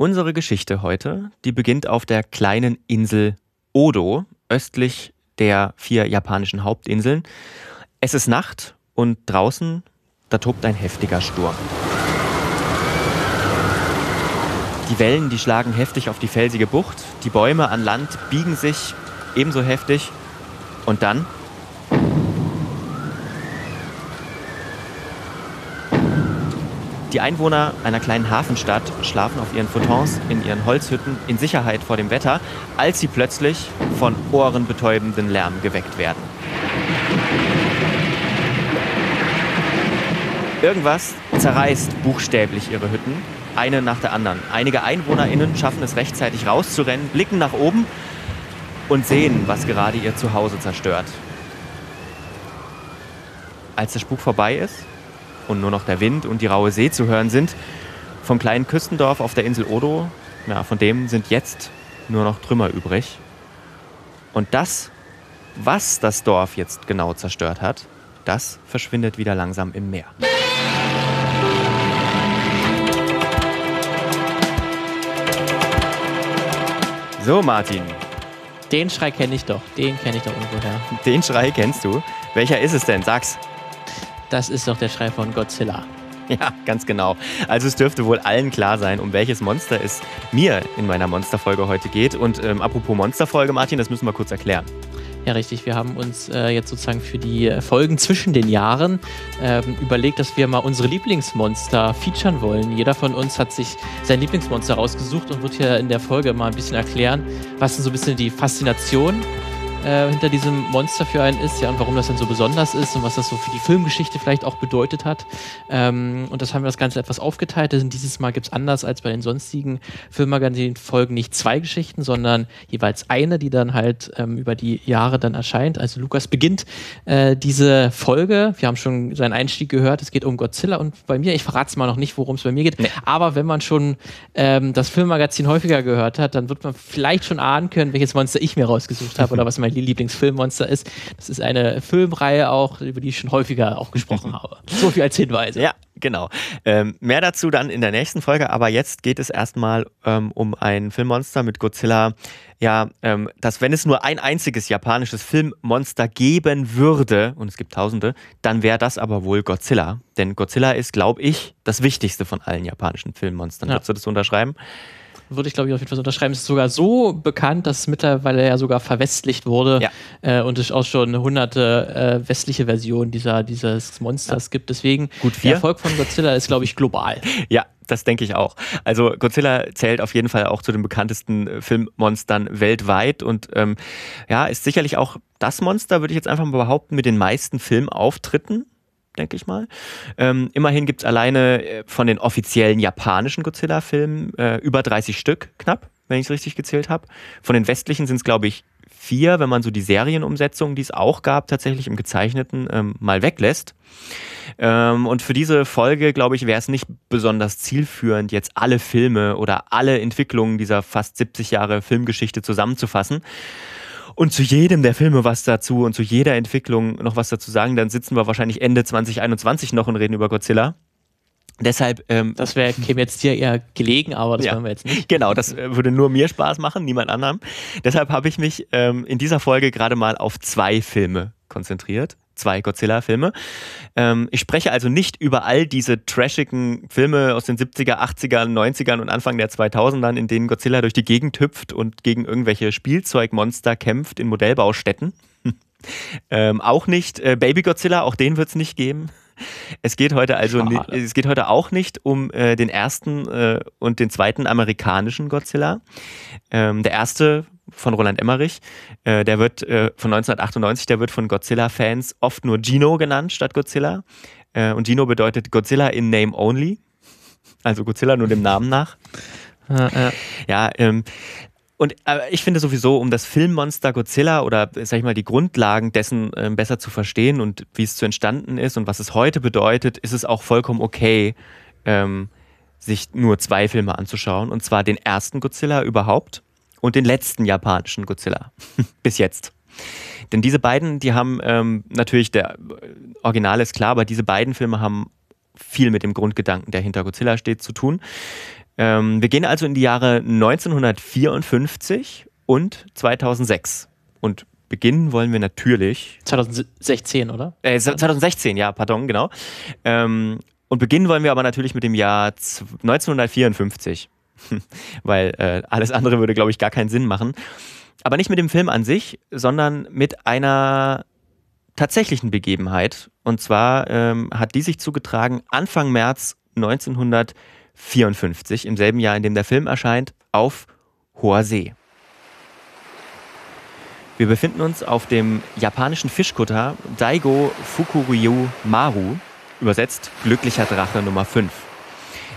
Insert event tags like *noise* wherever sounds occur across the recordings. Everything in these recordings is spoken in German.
Unsere Geschichte heute, die beginnt auf der kleinen Insel Odo, östlich der vier japanischen Hauptinseln. Es ist Nacht und draußen, da tobt ein heftiger Sturm. Die Wellen, die schlagen heftig auf die felsige Bucht. Die Bäume an Land biegen sich ebenso heftig. Und dann Die Einwohner einer kleinen Hafenstadt schlafen auf ihren Photons in ihren Holzhütten in Sicherheit vor dem Wetter, als sie plötzlich von ohrenbetäubenden Lärm geweckt werden. Irgendwas zerreißt buchstäblich ihre Hütten, eine nach der anderen. Einige EinwohnerInnen schaffen es rechtzeitig rauszurennen, blicken nach oben und sehen, was gerade ihr Zuhause zerstört. Als der Spuk vorbei ist, und nur noch der Wind und die raue See zu hören sind. Vom kleinen Küstendorf auf der Insel Odo, ja, von dem sind jetzt nur noch Trümmer übrig. Und das, was das Dorf jetzt genau zerstört hat, das verschwindet wieder langsam im Meer. So, Martin. Den Schrei kenne ich doch. Den kenne ich doch irgendwoher. Den Schrei kennst du. Welcher ist es denn? Sag's. Das ist doch der Schrei von Godzilla. *laughs* Ja, ganz genau. Also es dürfte wohl allen klar sein, um welches Monster es mir in meiner Monsterfolge heute geht. Und ähm, apropos Monsterfolge, Martin, das müssen wir kurz erklären. Ja, richtig. Wir haben uns äh, jetzt sozusagen für die Folgen zwischen den Jahren ähm, überlegt, dass wir mal unsere Lieblingsmonster featuren wollen. Jeder von uns hat sich sein Lieblingsmonster rausgesucht und wird hier in der Folge mal ein bisschen erklären, was denn so ein bisschen die Faszination äh, hinter diesem Monster für einen ist, ja, und warum das dann so besonders ist und was das so für die Filmgeschichte vielleicht auch bedeutet hat. Ähm, und das haben wir das Ganze etwas aufgeteilt. Denn dieses Mal gibt es anders als bei den sonstigen Filmmagazin-Folgen nicht zwei Geschichten, sondern jeweils eine, die dann halt ähm, über die Jahre dann erscheint. Also Lukas beginnt äh, diese Folge. Wir haben schon seinen Einstieg gehört. Es geht um Godzilla und bei mir, ich verrate es mal noch nicht, worum es bei mir geht. Nee. Aber wenn man schon ähm, das Filmmagazin häufiger gehört hat, dann wird man vielleicht schon ahnen können, welches Monster ich mir rausgesucht habe oder was mein mein Lieblingsfilmmonster ist. Das ist eine Filmreihe auch, über die ich schon häufiger auch gesprochen habe. So viel als Hinweise. Ja, genau. Ähm, mehr dazu dann in der nächsten Folge, aber jetzt geht es erstmal ähm, um ein Filmmonster mit Godzilla. Ja, ähm, dass wenn es nur ein einziges japanisches Filmmonster geben würde, und es gibt tausende, dann wäre das aber wohl Godzilla. Denn Godzilla ist, glaube ich, das wichtigste von allen japanischen Filmmonstern. Ja. Würdest du das unterschreiben? Würde ich glaube ich auf jeden Fall unterschreiben. Es ist sogar so bekannt, dass es mittlerweile ja sogar verwestlicht wurde ja. äh, und es auch schon hunderte äh, westliche Versionen dieser, dieses Monsters ja. gibt. Deswegen, Gut der Erfolg von Godzilla ist, glaube ich, global. *laughs* Ja, das denke ich auch. Also Godzilla zählt auf jeden Fall auch zu den bekanntesten äh, Filmmonstern weltweit und ähm, ja, ist sicherlich auch das Monster, würde ich jetzt einfach mal behaupten, mit den meisten Filmauftritten denke ich mal. Ähm, immerhin gibt es alleine äh, von den offiziellen japanischen Godzilla-Filmen äh, über 30 Stück, knapp, wenn ich es richtig gezählt habe. Von den westlichen sind es, glaube ich, vier, wenn man so die Serienumsetzung, die es auch gab, tatsächlich im Gezeichneten ähm, mal weglässt. Ähm, und für diese Folge, glaube ich, wäre es nicht besonders zielführend, jetzt alle Filme oder alle Entwicklungen dieser fast 70 Jahre Filmgeschichte zusammenzufassen und zu jedem der Filme was dazu und zu jeder Entwicklung noch was dazu sagen, dann sitzen wir wahrscheinlich Ende 2021 noch und reden über Godzilla. Deshalb. Ähm, das wäre käme jetzt dir eher gelegen, aber das ja, wollen wir jetzt nicht. Genau, das äh, würde nur mir Spaß machen, niemand anderem. Deshalb habe ich mich ähm, in dieser Folge gerade mal auf zwei Filme konzentriert zwei Godzilla-Filme. Ähm, ich spreche also nicht über all diese trashigen Filme aus den 70er, 80er, 90ern und Anfang der 2000ern, in denen Godzilla durch die Gegend hüpft und gegen irgendwelche Spielzeugmonster kämpft in Modellbaustätten. *laughs* ähm, auch nicht äh, Baby Godzilla, auch den wird es nicht geben. Es geht heute also es geht heute auch nicht um äh, den ersten äh, und den zweiten amerikanischen Godzilla. Ähm, der erste von Roland Emmerich. Äh, der wird äh, von 1998, der wird von Godzilla-Fans oft nur Gino genannt statt Godzilla. Äh, und Gino bedeutet Godzilla in Name Only. Also Godzilla nur dem Namen nach. *laughs* Ja, ja ähm, und ich finde sowieso, um das Filmmonster Godzilla oder sag ich mal die Grundlagen dessen äh, besser zu verstehen und wie es zu entstanden ist und was es heute bedeutet, ist es auch vollkommen okay, ähm, sich nur zwei Filme anzuschauen. Und zwar den ersten Godzilla überhaupt und den letzten japanischen Godzilla. *laughs* Bis jetzt. Denn diese beiden, die haben ähm, natürlich, der Original ist klar, aber diese beiden Filme haben viel mit dem Grundgedanken, der hinter Godzilla steht, zu tun. Ähm, wir gehen also in die Jahre 1954 und 2006. Und beginnen wollen wir natürlich. 2016, oder? Äh, 2016, ja, pardon, genau. Ähm, und beginnen wollen wir aber natürlich mit dem Jahr 1954. *laughs* Weil äh, alles andere würde, glaube ich, gar keinen Sinn machen. Aber nicht mit dem Film an sich, sondern mit einer tatsächlichen Begebenheit. Und zwar ähm, hat die sich zugetragen Anfang März 1954, im selben Jahr, in dem der Film erscheint, auf hoher See. Wir befinden uns auf dem japanischen Fischkutter Daigo Fukuryu Maru, übersetzt glücklicher Drache Nummer 5.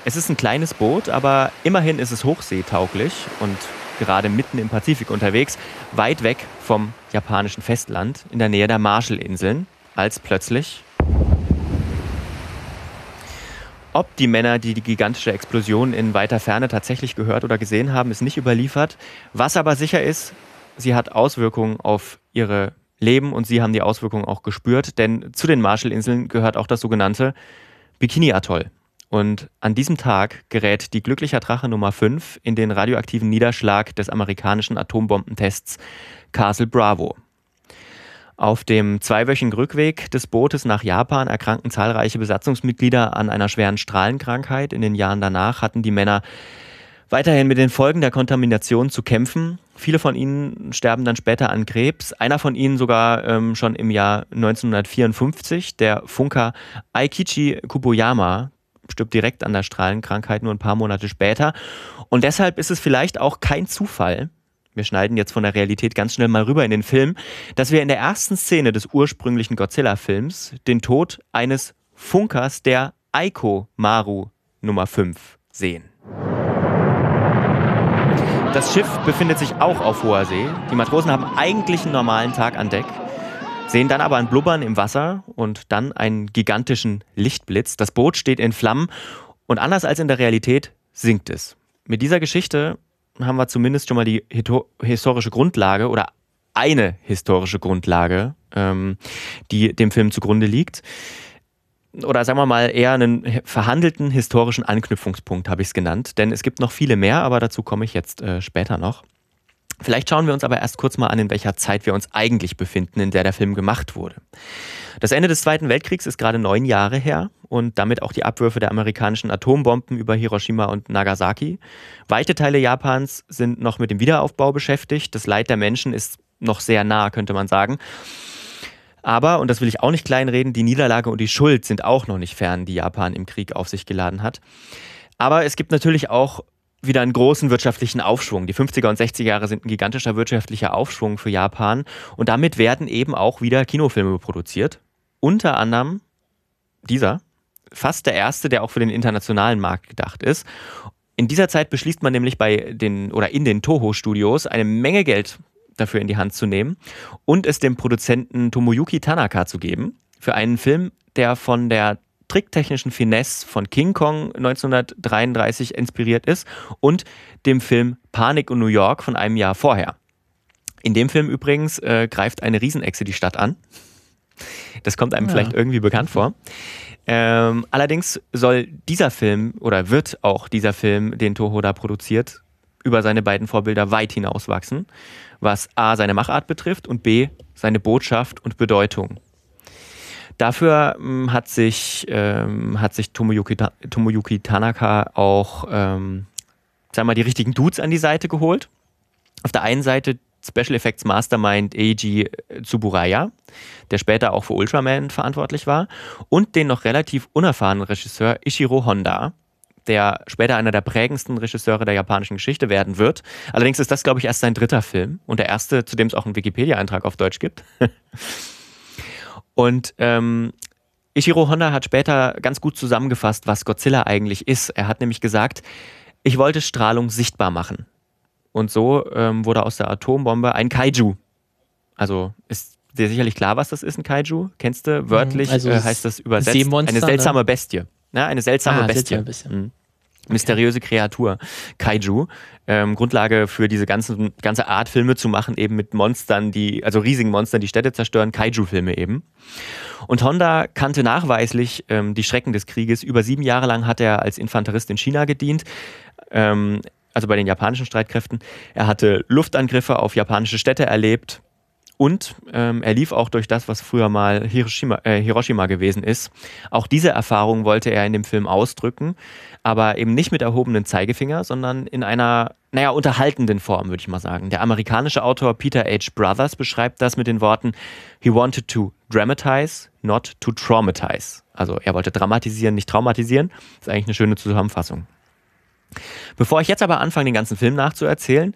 Es ist ein kleines Boot, aber immerhin ist es hochseetauglich und gerade mitten im Pazifik unterwegs, weit weg vom japanischen Festland in der Nähe der Marshallinseln, als plötzlich ob die Männer, die die gigantische Explosion in weiter Ferne tatsächlich gehört oder gesehen haben, ist nicht überliefert. Was aber sicher ist, sie hat Auswirkungen auf ihre Leben und sie haben die Auswirkungen auch gespürt, denn zu den Marshallinseln gehört auch das sogenannte Bikini-Atoll. Und an diesem Tag gerät die Glücklicher Drache Nummer 5 in den radioaktiven Niederschlag des amerikanischen Atombombentests Castle Bravo. Auf dem zweiwöchigen Rückweg des Bootes nach Japan erkrankten zahlreiche Besatzungsmitglieder an einer schweren Strahlenkrankheit. In den Jahren danach hatten die Männer weiterhin mit den Folgen der Kontamination zu kämpfen. Viele von ihnen sterben dann später an Krebs. Einer von ihnen sogar ähm, schon im Jahr 1954. Der Funker Aikichi Kuboyama stirbt direkt an der Strahlenkrankheit nur ein paar Monate später. Und deshalb ist es vielleicht auch kein Zufall, wir schneiden jetzt von der Realität ganz schnell mal rüber in den Film, dass wir in der ersten Szene des ursprünglichen Godzilla-Films den Tod eines Funkers der Aiko Maru Nummer 5 sehen. Das Schiff befindet sich auch auf hoher See. Die Matrosen haben eigentlich einen normalen Tag an Deck, sehen dann aber ein Blubbern im Wasser und dann einen gigantischen Lichtblitz. Das Boot steht in Flammen und anders als in der Realität sinkt es. Mit dieser Geschichte haben wir zumindest schon mal die historische Grundlage oder eine historische Grundlage, ähm, die dem Film zugrunde liegt oder sagen wir mal eher einen verhandelten historischen Anknüpfungspunkt, habe ich es genannt. Denn es gibt noch viele mehr, aber dazu komme ich jetzt äh, später noch. Vielleicht schauen wir uns aber erst kurz mal an, in welcher Zeit wir uns eigentlich befinden, in der der Film gemacht wurde. Das Ende des Zweiten Weltkriegs ist gerade neun Jahre her und damit auch die Abwürfe der amerikanischen Atombomben über Hiroshima und Nagasaki. Weite Teile Japans sind noch mit dem Wiederaufbau beschäftigt. Das Leid der Menschen ist noch sehr nah, könnte man sagen. Aber, und das will ich auch nicht kleinreden, die Niederlage und die Schuld sind auch noch nicht fern, die Japan im Krieg auf sich geladen hat. Aber es gibt natürlich auch wieder einen großen wirtschaftlichen Aufschwung. Die 50er und 60er Jahre sind ein gigantischer wirtschaftlicher Aufschwung für Japan und damit werden eben auch wieder Kinofilme produziert. Unter anderem dieser, fast der erste, der auch für den internationalen Markt gedacht ist. In dieser Zeit beschließt man nämlich bei den oder in den Toho-Studios eine Menge Geld dafür in die Hand zu nehmen und es dem Produzenten Tomoyuki Tanaka zu geben für einen Film, der von der tricktechnischen Finesse von King Kong 1933 inspiriert ist und dem Film Panik in New York von einem Jahr vorher. In dem Film übrigens äh, greift eine Riesenechse die Stadt an. Das kommt einem ja. vielleicht irgendwie bekannt vor. Ähm, allerdings soll dieser Film oder wird auch dieser Film, den Toho da produziert, über seine beiden Vorbilder weit hinauswachsen was A seine Machart betrifft und B seine Botschaft und Bedeutung. Dafür ähm, hat sich, ähm, hat sich Tomoyuki, Tomoyuki Tanaka auch ähm, sagen wir mal, die richtigen Dudes an die Seite geholt. Auf der einen Seite Special Effects Mastermind Eiji Tsuburaya, der später auch für Ultraman verantwortlich war, und den noch relativ unerfahrenen Regisseur Ishiro Honda, der später einer der prägendsten Regisseure der japanischen Geschichte werden wird. Allerdings ist das, glaube ich, erst sein dritter Film und der erste, zu dem es auch einen Wikipedia-Eintrag auf Deutsch gibt. *laughs* und ähm, Ichiro Honda hat später ganz gut zusammengefasst, was Godzilla eigentlich ist. Er hat nämlich gesagt, ich wollte Strahlung sichtbar machen. Und so ähm, wurde aus der Atombombe ein Kaiju. Also ist dir sicherlich klar, was das ist, ein Kaiju? Kennst du? Wörtlich also äh, heißt das übersetzt eine seltsame ne? Bestie. Ja, eine seltsame ah, Bestie. Bestie. Mhm. Mysteriöse Kreatur, Kaiju. Ähm, Grundlage für diese ganzen, ganze Art Filme zu machen, eben mit Monstern, die, also riesigen Monstern, die Städte zerstören, Kaiju-Filme eben. Und Honda kannte nachweislich ähm, die Schrecken des Krieges. Über sieben Jahre lang hat er als Infanterist in China gedient. Ähm, also bei den japanischen Streitkräften. Er hatte Luftangriffe auf japanische Städte erlebt, und ähm, er lief auch durch das, was früher mal Hiroshima, äh, Hiroshima gewesen ist. Auch diese Erfahrung wollte er in dem Film ausdrücken, aber eben nicht mit erhobenen Zeigefinger, sondern in einer, naja, unterhaltenden Form, würde ich mal sagen. Der amerikanische Autor Peter H. Brothers beschreibt das mit den Worten, he wanted to dramatize, not to traumatize. Also er wollte dramatisieren, nicht traumatisieren. Das ist eigentlich eine schöne Zusammenfassung. Bevor ich jetzt aber anfange, den ganzen Film nachzuerzählen,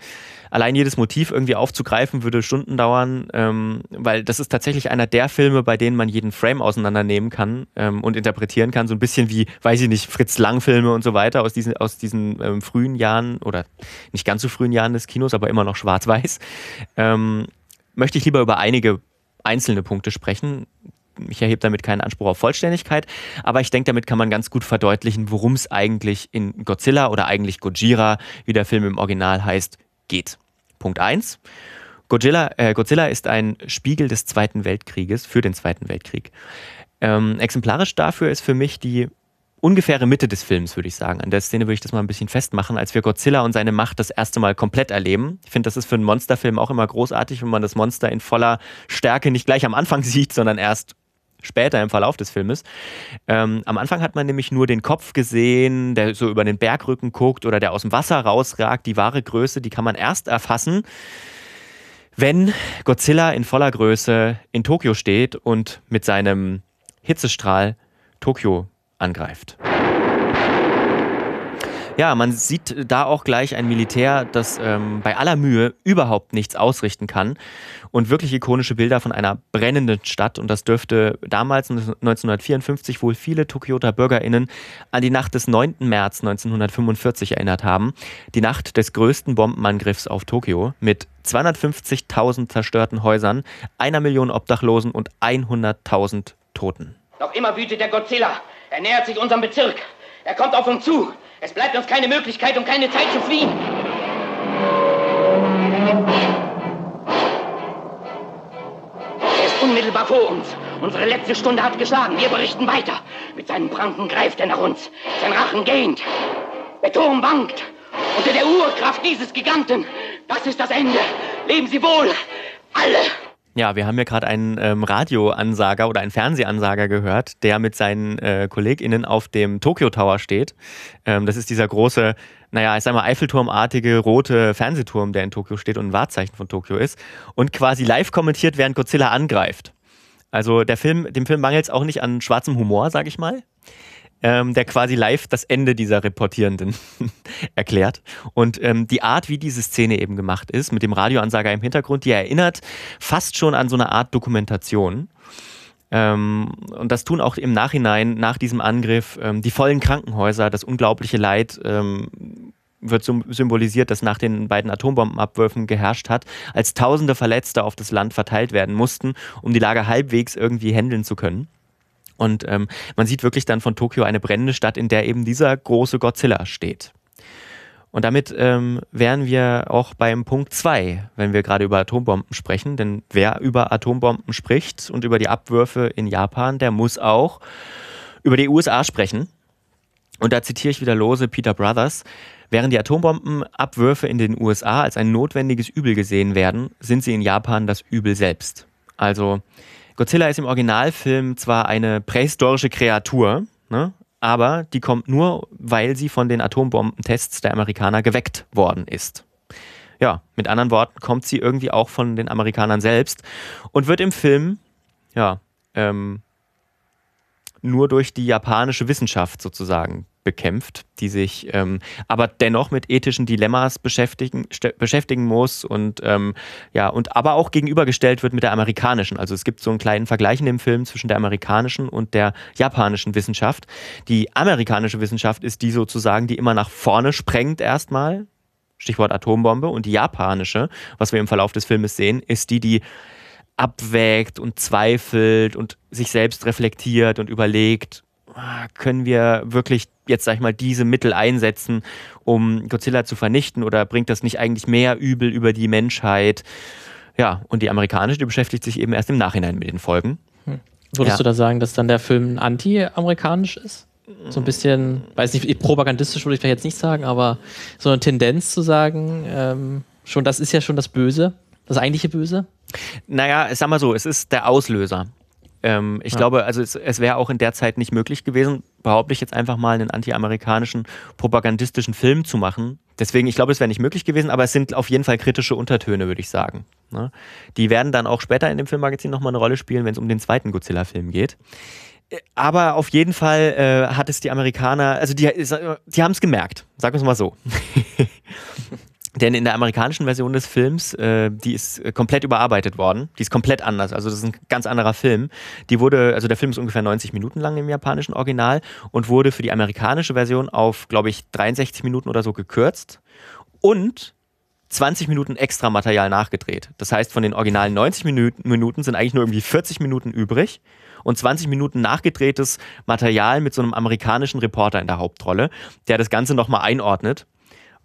allein jedes Motiv irgendwie aufzugreifen, würde Stunden dauern, ähm, weil das ist tatsächlich einer der Filme, bei denen man jeden Frame auseinandernehmen kann ähm, und interpretieren kann. So ein bisschen wie, weiß ich nicht, Fritz Lang-Filme und so weiter aus diesen, aus diesen ähm, frühen Jahren oder nicht ganz so frühen Jahren des Kinos, aber immer noch schwarz-weiß. Ähm, möchte ich lieber über einige einzelne Punkte sprechen ich erhebe damit keinen Anspruch auf Vollständigkeit, aber ich denke, damit kann man ganz gut verdeutlichen, worum es eigentlich in Godzilla oder eigentlich Gojira, wie der Film im Original heißt, geht. Punkt 1. Godzilla, äh, Godzilla ist ein Spiegel des Zweiten Weltkrieges, für den Zweiten Weltkrieg. Ähm, exemplarisch dafür ist für mich die ungefähre Mitte des Films, würde ich sagen. An der Szene würde ich das mal ein bisschen festmachen, als wir Godzilla und seine Macht das erste Mal komplett erleben. Ich finde, das ist für einen Monsterfilm auch immer großartig, wenn man das Monster in voller Stärke nicht gleich am Anfang *laughs* sieht, sondern erst später im Verlauf des Filmes. Ähm, am Anfang hat man nämlich nur den Kopf gesehen, der so über den Bergrücken guckt oder der aus dem Wasser rausragt. Die wahre Größe, die kann man erst erfassen, wenn Godzilla in voller Größe in Tokio steht und mit seinem Hitzestrahl Tokio angreift. Ja, man sieht da auch gleich ein Militär, das ähm, bei aller Mühe überhaupt nichts ausrichten kann und wirklich ikonische Bilder von einer brennenden Stadt. Und das dürfte damals 1954 wohl viele Tokioter BürgerInnen an die Nacht des 9. März 1945 erinnert haben. Die Nacht des größten Bombenangriffs auf Tokio mit 250.000 zerstörten Häusern, einer Million Obdachlosen und 100.000 Toten. Noch immer wütet der Godzilla. Er nähert sich unserem Bezirk. Er kommt auf uns zu. Es bleibt uns keine Möglichkeit und keine Zeit zu fliehen. Er ist unmittelbar vor uns. Unsere letzte Stunde hat geschlagen. Wir berichten weiter. Mit seinen Pranken greift er nach uns. Sein Rachen gähnt. Der Turm wankt. Unter der Urkraft dieses Giganten. Das ist das Ende. Leben Sie wohl. Alle. Ja, wir haben ja gerade einen ähm, Radioansager oder einen Fernsehansager gehört, der mit seinen äh, KollegInnen auf dem Tokyo Tower steht. Ähm, das ist dieser große, naja, ich sag mal, Eiffelturmartige rote Fernsehturm, der in Tokio steht und ein Wahrzeichen von Tokio ist. Und quasi live kommentiert, während Godzilla angreift. Also der Film, dem Film mangelt es auch nicht an schwarzem Humor, sag ich mal ähm, der quasi live das Ende dieser Reportierenden *laughs* erklärt. Und ähm, die Art, wie diese Szene eben gemacht ist, mit dem Radioansager im Hintergrund, die erinnert fast schon an so eine Art Dokumentation. Ähm, und das tun auch im Nachhinein, nach diesem Angriff, ähm, die vollen Krankenhäuser, das unglaubliche Leid ähm, wird symbolisiert, das nach den beiden Atombombenabwürfen geherrscht hat, als tausende Verletzte auf das Land verteilt werden mussten, um die Lage halbwegs irgendwie handeln zu können. Und ähm, man sieht wirklich dann von Tokio eine brennende Stadt, in der eben dieser große Godzilla steht. Und damit ähm, wären wir auch beim Punkt 2, wenn wir gerade über Atombomben sprechen. Denn wer über Atombomben spricht und über die Abwürfe in Japan, der muss auch über die USA sprechen. Und da zitiere ich wieder lose Peter Brothers. Während die Atombombenabwürfe in den USA als ein notwendiges Übel gesehen werden, sind sie in Japan das Übel selbst. Also Godzilla ist im Originalfilm zwar eine prähistorische Kreatur, ne, aber die kommt nur, weil sie von den Atombombentests der Amerikaner geweckt worden ist. Ja, mit anderen Worten kommt sie irgendwie auch von den Amerikanern selbst und wird im Film, ja, ähm, nur durch die japanische Wissenschaft sozusagen bekämpft, die sich ähm, aber dennoch mit ethischen Dilemmas beschäftigen, beschäftigen muss und ähm, ja, und aber auch gegenübergestellt wird mit der amerikanischen. Also es gibt so einen kleinen Vergleich in dem Film zwischen der amerikanischen und der japanischen Wissenschaft. Die amerikanische Wissenschaft ist die sozusagen, die immer nach vorne sprengt erstmal. Stichwort Atombombe. Und die japanische, was wir im Verlauf des Filmes sehen, ist die, die abwägt und zweifelt und sich selbst reflektiert und überlegt können wir wirklich jetzt, sag ich mal, diese Mittel einsetzen, um Godzilla zu vernichten oder bringt das nicht eigentlich mehr Übel über die Menschheit? Ja, und die amerikanische, die beschäftigt sich eben erst im Nachhinein mit den Folgen. Hm. Würdest ja. du da sagen, dass dann der Film anti-amerikanisch ist? So ein bisschen, weiß nicht, propagandistisch würde ich vielleicht jetzt nicht sagen, aber so eine Tendenz zu sagen, ähm, schon, das ist ja schon das Böse, das eigentliche Böse? Naja, sag mal so, es ist der Auslöser. Ähm, ich ja. glaube, also es, es wäre auch in der Zeit nicht möglich gewesen, behaupte ich jetzt einfach mal, einen anti-amerikanischen propagandistischen Film zu machen. Deswegen, ich glaube, es wäre nicht möglich gewesen, aber es sind auf jeden Fall kritische Untertöne, würde ich sagen. Ne? Die werden dann auch später in dem Filmmagazin nochmal eine Rolle spielen, wenn es um den zweiten Godzilla-Film geht. Äh, aber auf jeden Fall äh, hat es die Amerikaner, also die, die haben es gemerkt, sagen wir es mal so. *laughs* Denn in der amerikanischen Version des Films, äh, die ist äh, komplett überarbeitet worden. Die ist komplett anders. Also das ist ein ganz anderer Film. Die wurde, also der Film ist ungefähr 90 Minuten lang im japanischen Original und wurde für die amerikanische Version auf, glaube ich, 63 Minuten oder so gekürzt und 20 Minuten extra Material nachgedreht. Das heißt, von den originalen 90 Minuten sind eigentlich nur irgendwie 40 Minuten übrig und 20 Minuten nachgedrehtes Material mit so einem amerikanischen Reporter in der Hauptrolle, der das Ganze nochmal einordnet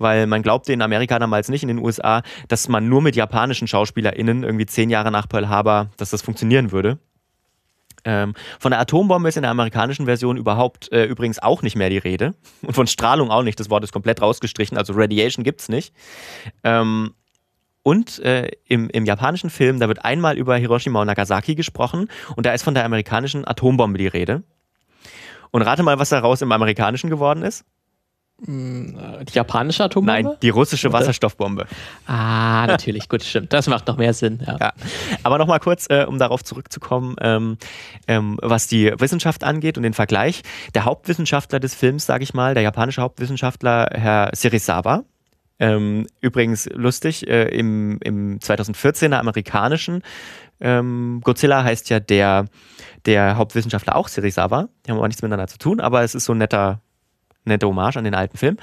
weil man glaubte in Amerika damals nicht, in den USA, dass man nur mit japanischen SchauspielerInnen irgendwie zehn Jahre nach Pearl Harbor, dass das funktionieren würde. Ähm, von der Atombombe ist in der amerikanischen Version überhaupt äh, übrigens auch nicht mehr die Rede. *laughs* Und von Strahlung auch nicht. Das Wort ist komplett rausgestrichen. Also Radiation gibt es nicht. Ähm, und äh, im, im japanischen Film, da wird einmal über Hiroshima und Nagasaki gesprochen. Und da ist von der amerikanischen Atombombe die Rede. Und rate mal, was daraus im amerikanischen geworden ist. Hm, die japanische Atombombe? Nein, die russische Wasserstoffbombe. Ah, natürlich, gut, stimmt. Das macht noch mehr Sinn. Ja. ja. Aber nochmal kurz, äh, um darauf zurückzukommen, ähm, ähm, was die Wissenschaft angeht und den Vergleich. Der Hauptwissenschaftler des Films, sage ich mal, der japanische Hauptwissenschaftler, Herr Serizawa, ähm, übrigens lustig, äh, im, im 2014er amerikanischen ähm, Godzilla heißt ja der, der Hauptwissenschaftler auch Serizawa. Die haben aber nichts miteinander zu tun, aber es ist so ein netter nette Hommage an den alten Film.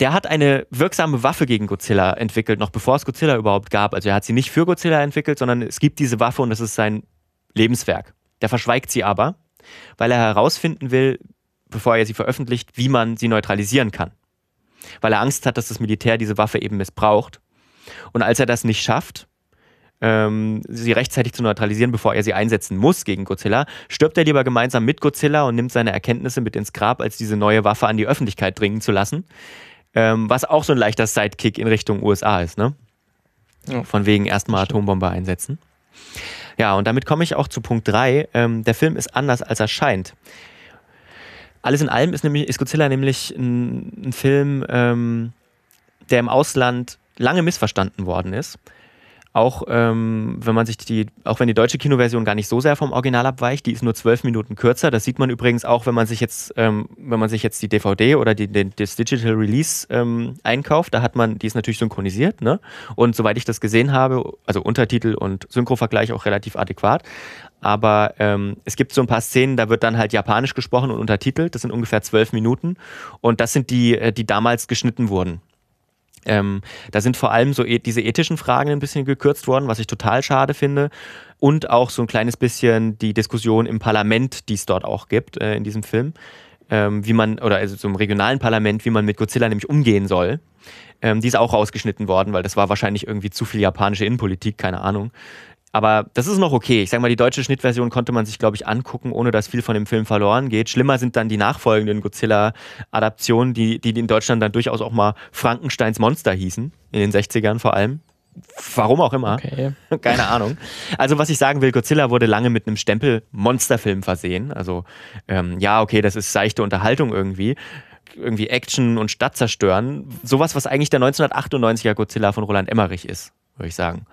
Der hat eine wirksame Waffe gegen Godzilla entwickelt, noch bevor es Godzilla überhaupt gab. Also er hat sie nicht für Godzilla entwickelt, sondern es gibt diese Waffe und das ist sein Lebenswerk. Der verschweigt sie aber, weil er herausfinden will, bevor er sie veröffentlicht, wie man sie neutralisieren kann. Weil er Angst hat, dass das Militär diese Waffe eben missbraucht. Und als er das nicht schafft, ähm, sie rechtzeitig zu neutralisieren, bevor er sie einsetzen muss gegen Godzilla, stirbt er lieber gemeinsam mit Godzilla und nimmt seine Erkenntnisse mit ins Grab, als diese neue Waffe an die Öffentlichkeit dringen zu lassen. Ähm, was auch so ein leichter Sidekick in Richtung USA ist, ne? Ja. Von wegen erstmal Atombombe einsetzen. Ja, und damit komme ich auch zu Punkt 3. Ähm, der Film ist anders, als er scheint. Alles in allem ist, nämlich, ist Godzilla nämlich ein, ein Film, ähm, der im Ausland lange missverstanden worden ist. Auch ähm, wenn man sich die, auch wenn die deutsche Kinoversion gar nicht so sehr vom Original abweicht, die ist nur zwölf Minuten kürzer. Das sieht man übrigens auch, wenn man sich jetzt, ähm, wenn man sich jetzt die DVD oder die, die, das Digital Release ähm, einkauft. Da hat man, die ist natürlich synchronisiert, ne? Und soweit ich das gesehen habe, also Untertitel und Synchrovergleich auch relativ adäquat. Aber ähm, es gibt so ein paar Szenen, da wird dann halt japanisch gesprochen und untertitelt. Das sind ungefähr zwölf Minuten. Und das sind die, äh, die damals geschnitten wurden. Ähm, da sind vor allem so e diese ethischen Fragen ein bisschen gekürzt worden, was ich total schade finde. Und auch so ein kleines bisschen die Diskussion im Parlament, die es dort auch gibt äh, in diesem Film. Ähm, wie man, oder also zum regionalen Parlament, wie man mit Godzilla nämlich umgehen soll. Ähm, die ist auch rausgeschnitten worden, weil das war wahrscheinlich irgendwie zu viel japanische Innenpolitik, keine Ahnung. Aber das ist noch okay. Ich sag mal, die deutsche Schnittversion konnte man sich, glaube ich, angucken, ohne dass viel von dem Film verloren geht. Schlimmer sind dann die nachfolgenden Godzilla-Adaptionen, die, die in Deutschland dann durchaus auch mal Frankensteins Monster hießen, in den 60ern vor allem. Warum auch immer. Okay. *laughs* Keine Ahnung. Also, was ich sagen will, Godzilla wurde lange mit einem Stempel Monsterfilm versehen. Also, ähm, ja, okay, das ist seichte Unterhaltung irgendwie. Irgendwie Action und Stadt zerstören. Sowas, was eigentlich der 1998er Godzilla von Roland Emmerich ist, würde ich sagen.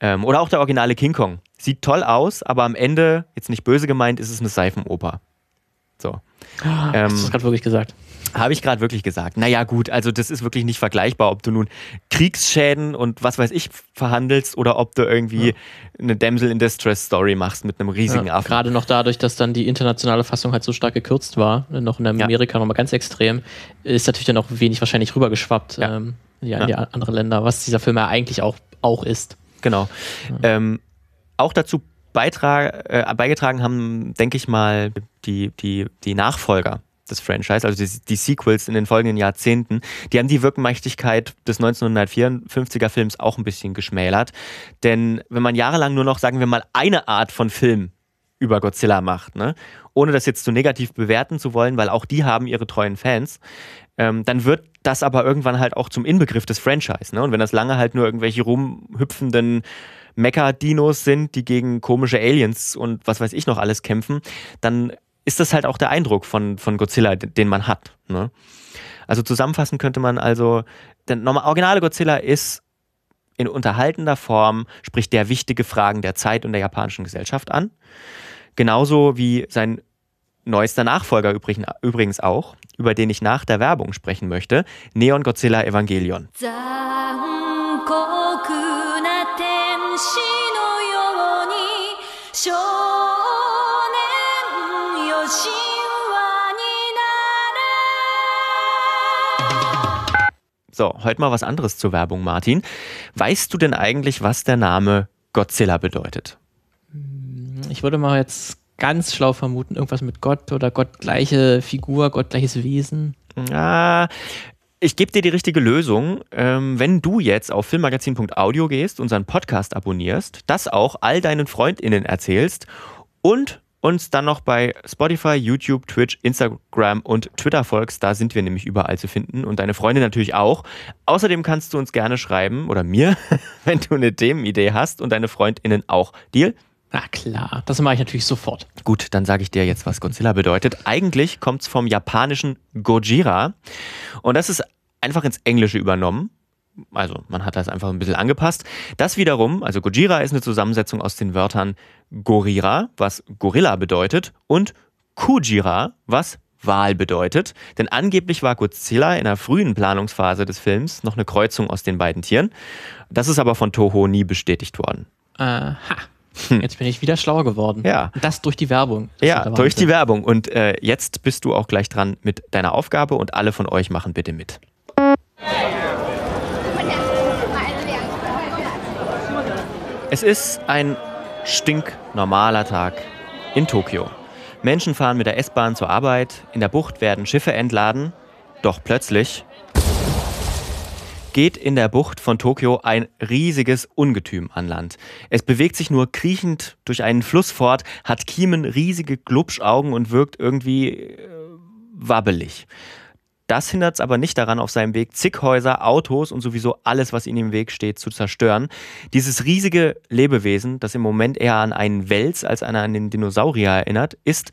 Ähm, oder auch der originale King Kong. Sieht toll aus, aber am Ende, jetzt nicht böse gemeint, ist es eine Seifenoper. So. Ähm, hast du gerade wirklich gesagt? Habe ich gerade wirklich gesagt. Naja, gut, also das ist wirklich nicht vergleichbar, ob du nun Kriegsschäden und was weiß ich verhandelst oder ob du irgendwie ja. eine Damsel in Distress Story machst mit einem riesigen ja, Affen. Gerade noch dadurch, dass dann die internationale Fassung halt so stark gekürzt war, noch in Amerika ja. nochmal ganz extrem, ist natürlich dann auch wenig wahrscheinlich rübergeschwappt ja. Ähm, ja, in die anderen Länder, was dieser Film ja eigentlich auch, auch ist. Genau. Ähm, auch dazu beitrag, äh, beigetragen haben, denke ich mal, die, die, die Nachfolger des Franchise, also die, die, Sequels in den folgenden Jahrzehnten, die haben die Wirkmächtigkeit des 1954er Films auch ein bisschen geschmälert. Denn wenn man jahrelang nur noch, sagen wir mal, eine Art von Film über Godzilla macht, ne? ohne das jetzt zu negativ bewerten zu wollen, weil auch die haben ihre treuen Fans, ähm, dann wird das aber irgendwann halt auch zum Inbegriff des Franchise. Ne? Und wenn das lange halt nur irgendwelche rumhüpfenden Mecha-Dinos sind, die gegen komische Aliens und was weiß ich noch alles kämpfen, dann ist das halt auch der Eindruck von, von Godzilla, den man hat. Ne? Also zusammenfassend könnte man also, der originale Godzilla ist in unterhaltender Form, spricht der wichtige Fragen der Zeit und der japanischen Gesellschaft an. Genauso wie sein neuester Nachfolger übrigens auch, über den ich nach der Werbung sprechen möchte, Neon Godzilla Evangelion. So, heute mal was anderes zur Werbung, Martin. Weißt du denn eigentlich, was der Name Godzilla bedeutet? Ich würde mal jetzt ganz schlau vermuten, irgendwas mit Gott oder gottgleiche Figur, gottgleiches Wesen. Ja, ich gebe dir die richtige Lösung. Ähm, wenn du jetzt auf filmmagazin.audio gehst, unseren Podcast abonnierst, das auch all deinen FreundInnen erzählst und uns dann noch bei Spotify, YouTube, Twitch, Instagram und Twitter folgst. Da sind wir nämlich überall zu finden und deine Freunde natürlich auch. Außerdem kannst du uns gerne schreiben oder mir, *laughs* wenn du eine Themenidee hast und deine FreundInnen auch. Deal? Na klar, das mache ich natürlich sofort. Gut, dann sage ich dir jetzt, was Godzilla bedeutet. Eigentlich kommt es vom japanischen Gojira und das ist einfach ins Englische übernommen. Also man hat das einfach ein bisschen angepasst. Das wiederum, also Gojira ist eine Zusammensetzung aus den Wörtern Gorira, was Gorilla bedeutet, und Kujira, was Wal bedeutet. Denn angeblich war Godzilla in der frühen Planungsphase des Films noch eine Kreuzung aus den beiden Tieren. Das ist aber von Toho nie bestätigt worden. Aha. Hm. Jetzt bin ich wieder schlauer geworden. Ja. Das durch die Werbung. Das ja, durch die Werbung. Und äh, jetzt bist du auch gleich dran mit deiner Aufgabe und alle von euch machen bitte mit. Es ist ein stinknormaler Tag in Tokio. Menschen fahren mit der S-Bahn zur Arbeit, in der Bucht werden Schiffe entladen, doch plötzlich geht in der Bucht von Tokio ein riesiges Ungetüm an Land. Es bewegt sich nur kriechend durch einen Fluss fort, hat Kiemen riesige Glubschaugen und wirkt irgendwie äh, wabbelig. Das hindert es aber nicht daran, auf seinem Weg zig Häuser, Autos und sowieso alles, was ihm im Weg steht, zu zerstören. Dieses riesige Lebewesen, das im Moment eher an einen Wels als an einen Dinosaurier erinnert, ist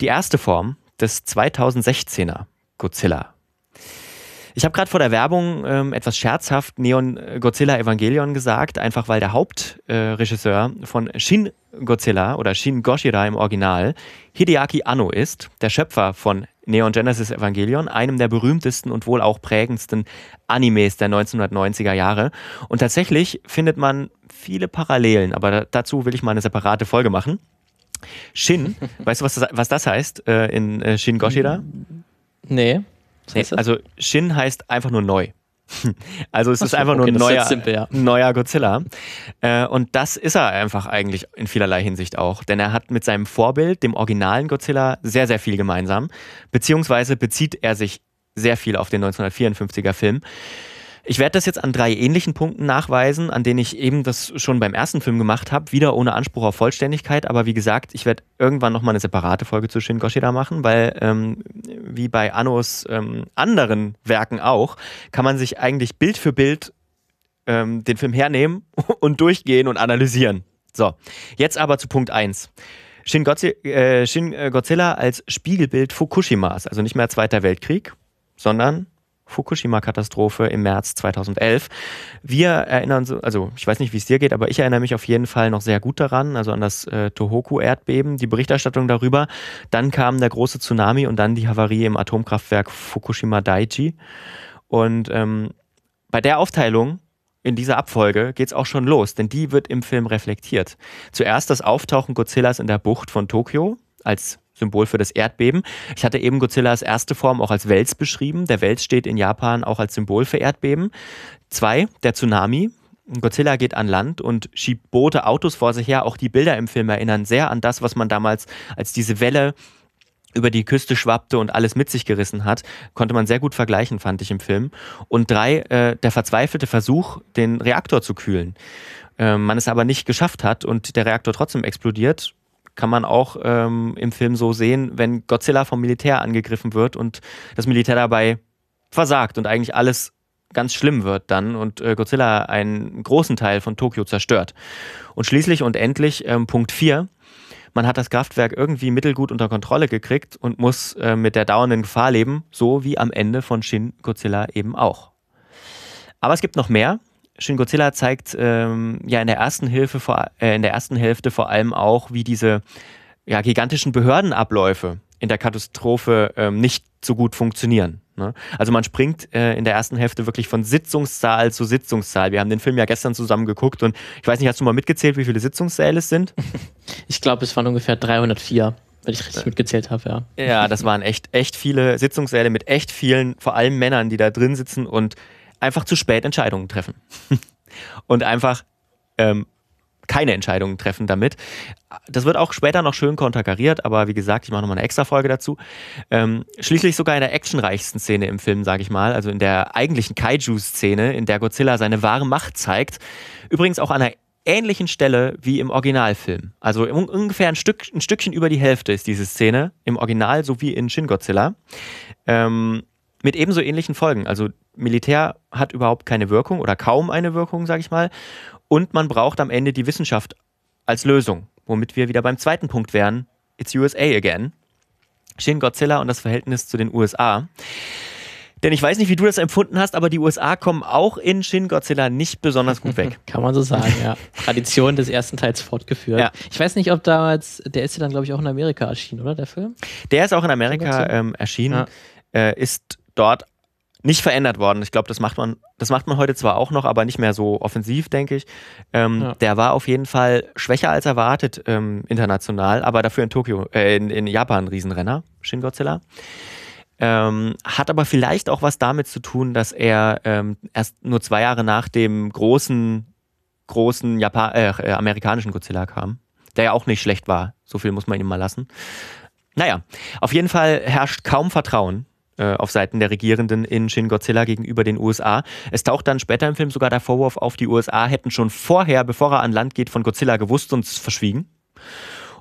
die erste Form des 2016er Godzilla. Ich habe gerade vor der Werbung ähm, etwas scherzhaft Neon Godzilla Evangelion gesagt, einfach weil der Hauptregisseur äh, von Shin Godzilla oder Shin Goshira im Original Hideaki Anno ist, der Schöpfer von Neon Genesis Evangelion, einem der berühmtesten und wohl auch prägendsten Animes der 1990er Jahre. Und tatsächlich findet man viele Parallelen, aber dazu will ich mal eine separate Folge machen. Shin, *laughs* weißt du, was das, was das heißt äh, in äh, Shin Goshira? Nee. Nee, also Shin heißt einfach nur neu. *laughs* Also es Ach ist einfach okay, nur ein neuer, simpel, ja. neuer Godzilla. Äh, und das ist er einfach eigentlich in vielerlei Hinsicht auch. Denn er hat mit seinem Vorbild, dem originalen Godzilla, sehr, sehr viel gemeinsam. Beziehungsweise bezieht er sich sehr viel auf den 1954er Film. Ich werde das jetzt an drei ähnlichen Punkten nachweisen, an denen ich eben das schon beim ersten Film gemacht habe, wieder ohne Anspruch auf Vollständigkeit. Aber wie gesagt, ich werde irgendwann nochmal eine separate Folge zu Shin Goshida machen, weil ähm, wie bei Annos ähm, anderen Werken auch, kann man sich eigentlich Bild für Bild ähm, den Film hernehmen *laughs* und durchgehen und analysieren. So, jetzt aber zu Punkt 1. Shin, äh, Shin äh, Godzilla als Spiegelbild Fukushimas, also nicht mehr Zweiter Weltkrieg, sondern Fukushima-Katastrophe im März 2011. Wir erinnern also ich weiß nicht, wie es dir geht, aber ich erinnere mich auf jeden Fall noch sehr gut daran, also an das äh, Tohoku-Erdbeben, die Berichterstattung darüber. Dann kam der große Tsunami und dann die Havarie im Atomkraftwerk Fukushima Daiichi. Und ähm, bei der Aufteilung in dieser Abfolge geht es auch schon los, denn die wird im Film reflektiert. Zuerst das Auftauchen Godzillas in der Bucht von Tokio als Symbol für das Erdbeben. Ich hatte eben Godzillas erste Form auch als Wels beschrieben. Der Wels steht in Japan auch als Symbol für Erdbeben. Zwei, der Tsunami, Godzilla geht an Land und schiebt Boote, Autos vor sich her. Auch die Bilder im Film erinnern sehr an das, was man damals als diese Welle über die Küste schwappte und alles mit sich gerissen hat, konnte man sehr gut vergleichen, fand ich im Film. Und drei, äh, der verzweifelte Versuch, den Reaktor zu kühlen. Äh, man es aber nicht geschafft hat und der Reaktor trotzdem explodiert, kann man auch ähm, im Film so sehen, wenn Godzilla vom Militär angegriffen wird und das Militär dabei versagt und eigentlich alles ganz schlimm wird dann und äh, Godzilla einen großen Teil von Tokio zerstört. Und schließlich und endlich ähm, Punkt 4. Man hat das Kraftwerk irgendwie mittelgut unter Kontrolle gekriegt und muss äh, mit der dauernden Gefahr leben, so wie am Ende von Shin Godzilla eben auch. Aber es gibt noch mehr. Shin Godzilla zeigt ähm, ja in der ersten Hilfe vor, äh, in der ersten Hälfte vor allem auch, wie diese ja, gigantischen Behördenabläufe in der Katastrophe ähm, nicht so gut funktionieren. Ne? Also man springt äh, in der ersten Hälfte wirklich von Sitzungssaal zu Sitzungssaal. Wir haben den Film ja gestern zusammen geguckt und ich weiß nicht, hast du mal mitgezählt, wie viele Sitzungssäle es sind? *laughs* Ich glaube, es waren ungefähr 304 wenn ich richtig mitgezählt habe, ja. Ja, das waren echt, echt viele Sitzungssäle mit echt vielen, vor allem Männern, die da drin sitzen und einfach zu spät Entscheidungen treffen. *laughs* und einfach ähm, keine Entscheidungen treffen damit. Das wird auch später noch schön konterkariert, aber wie gesagt, ich mache nochmal eine extra Folge dazu. Ähm, schließlich sogar in der actionreichsten Szene im Film, sage ich mal, also in der eigentlichen Kaiju-Szene, in der Godzilla seine wahre Macht zeigt. Übrigens auch an einer ähnlichen Stelle wie im Originalfilm. Also ungefähr ein, Stück, ein Stückchen über die Hälfte ist diese Szene im Original sowie in Shin Godzilla. Ähm, mit ebenso ähnlichen Folgen. Also Militär hat überhaupt keine Wirkung oder kaum eine Wirkung, sage ich mal. Und man braucht am Ende die Wissenschaft als Lösung, womit wir wieder beim zweiten Punkt wären. It's USA again. Shin Godzilla und das Verhältnis zu den USA. Denn ich weiß nicht, wie du das empfunden hast, aber die USA kommen auch in Shin Godzilla nicht besonders gut weg. *laughs* Kann man so sagen, ja. Tradition des ersten Teils fortgeführt. Ja. Ich weiß nicht, ob damals, der ist ja dann, glaube ich, auch in Amerika erschienen, oder, der Film? Der ist auch in Amerika ähm, erschienen, ja. äh, ist dort nicht verändert worden. Ich glaube, das macht man, das macht man heute zwar auch noch, aber nicht mehr so offensiv, denke ich. Ähm, ja. Der war auf jeden Fall schwächer als erwartet ähm, international, aber dafür in Tokio, äh, in, in Japan ein Riesenrenner, Shin Godzilla. Ähm, hat aber vielleicht auch was damit zu tun, dass er ähm, erst nur zwei Jahre nach dem großen, großen Japan äh, äh, amerikanischen Godzilla kam, der ja auch nicht schlecht war. So viel muss man ihm mal lassen. Naja, auf jeden Fall herrscht kaum Vertrauen auf Seiten der Regierenden in Shin Godzilla gegenüber den USA. Es taucht dann später im Film sogar der Vorwurf auf, die USA hätten schon vorher, bevor er an Land geht, von Godzilla gewusst und es verschwiegen.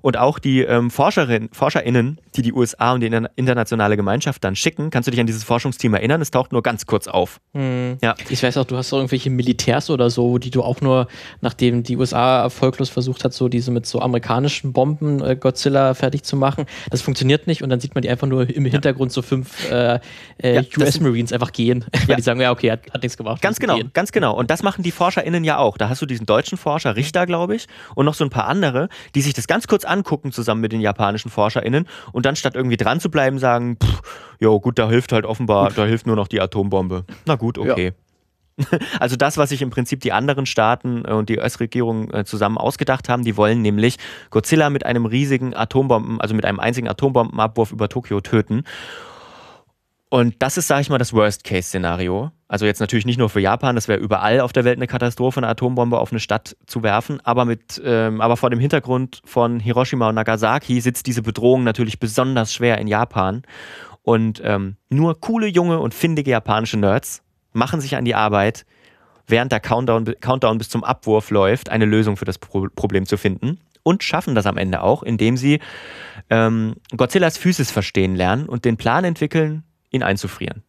Und auch die ähm, Forscherin, ForscherInnen, die die USA und die internationale Gemeinschaft dann schicken, kannst du dich an dieses Forschungsteam erinnern? Es taucht nur ganz kurz auf. Hm. Ja. Ich weiß auch, du hast auch irgendwelche Militärs oder so, die du auch nur, nachdem die USA erfolglos versucht hat, so diese mit so amerikanischen Bomben äh, Godzilla fertig zu machen. Das funktioniert nicht und dann sieht man die einfach nur im Hintergrund ja. so fünf äh, äh, ja, US Marines einfach gehen, *laughs* weil ja. die sagen, ja, okay, hat, hat nichts gemacht. Ganz genau, gehen. ganz genau. Und das machen die ForscherInnen ja auch. Da hast du diesen deutschen Forscher, Richter, glaube ich, und noch so ein paar andere, die sich das ganz kurz angucken zusammen mit den japanischen ForscherInnen und dann statt irgendwie dran zu bleiben, sagen, pff, jo gut, da hilft halt offenbar, da hilft nur noch die Atombombe. Na gut, okay. Ja. *laughs* Also das, was sich im Prinzip die anderen Staaten äh, und die US-Regierung äh, zusammen ausgedacht haben, die wollen nämlich Godzilla mit einem riesigen Atombomben, also mit einem einzigen Atombombenabwurf über Tokio töten. Und das ist, sage ich mal, das Worst-Case-Szenario. Also jetzt natürlich nicht nur für Japan, das wäre überall auf der Welt eine Katastrophe, eine Atombombe auf eine Stadt zu werfen. Aber, mit, ähm, aber vor dem Hintergrund von Hiroshima und Nagasaki sitzt diese Bedrohung natürlich besonders schwer in Japan. Und ähm, nur coole, junge und findige japanische Nerds machen sich an die Arbeit, während der Countdown, Countdown bis zum Abwurf läuft, eine Lösung für das Pro Problem zu finden. Und schaffen das am Ende auch, indem sie ähm, Godzillas Physis verstehen lernen und den Plan entwickeln, ihn einzufrieren.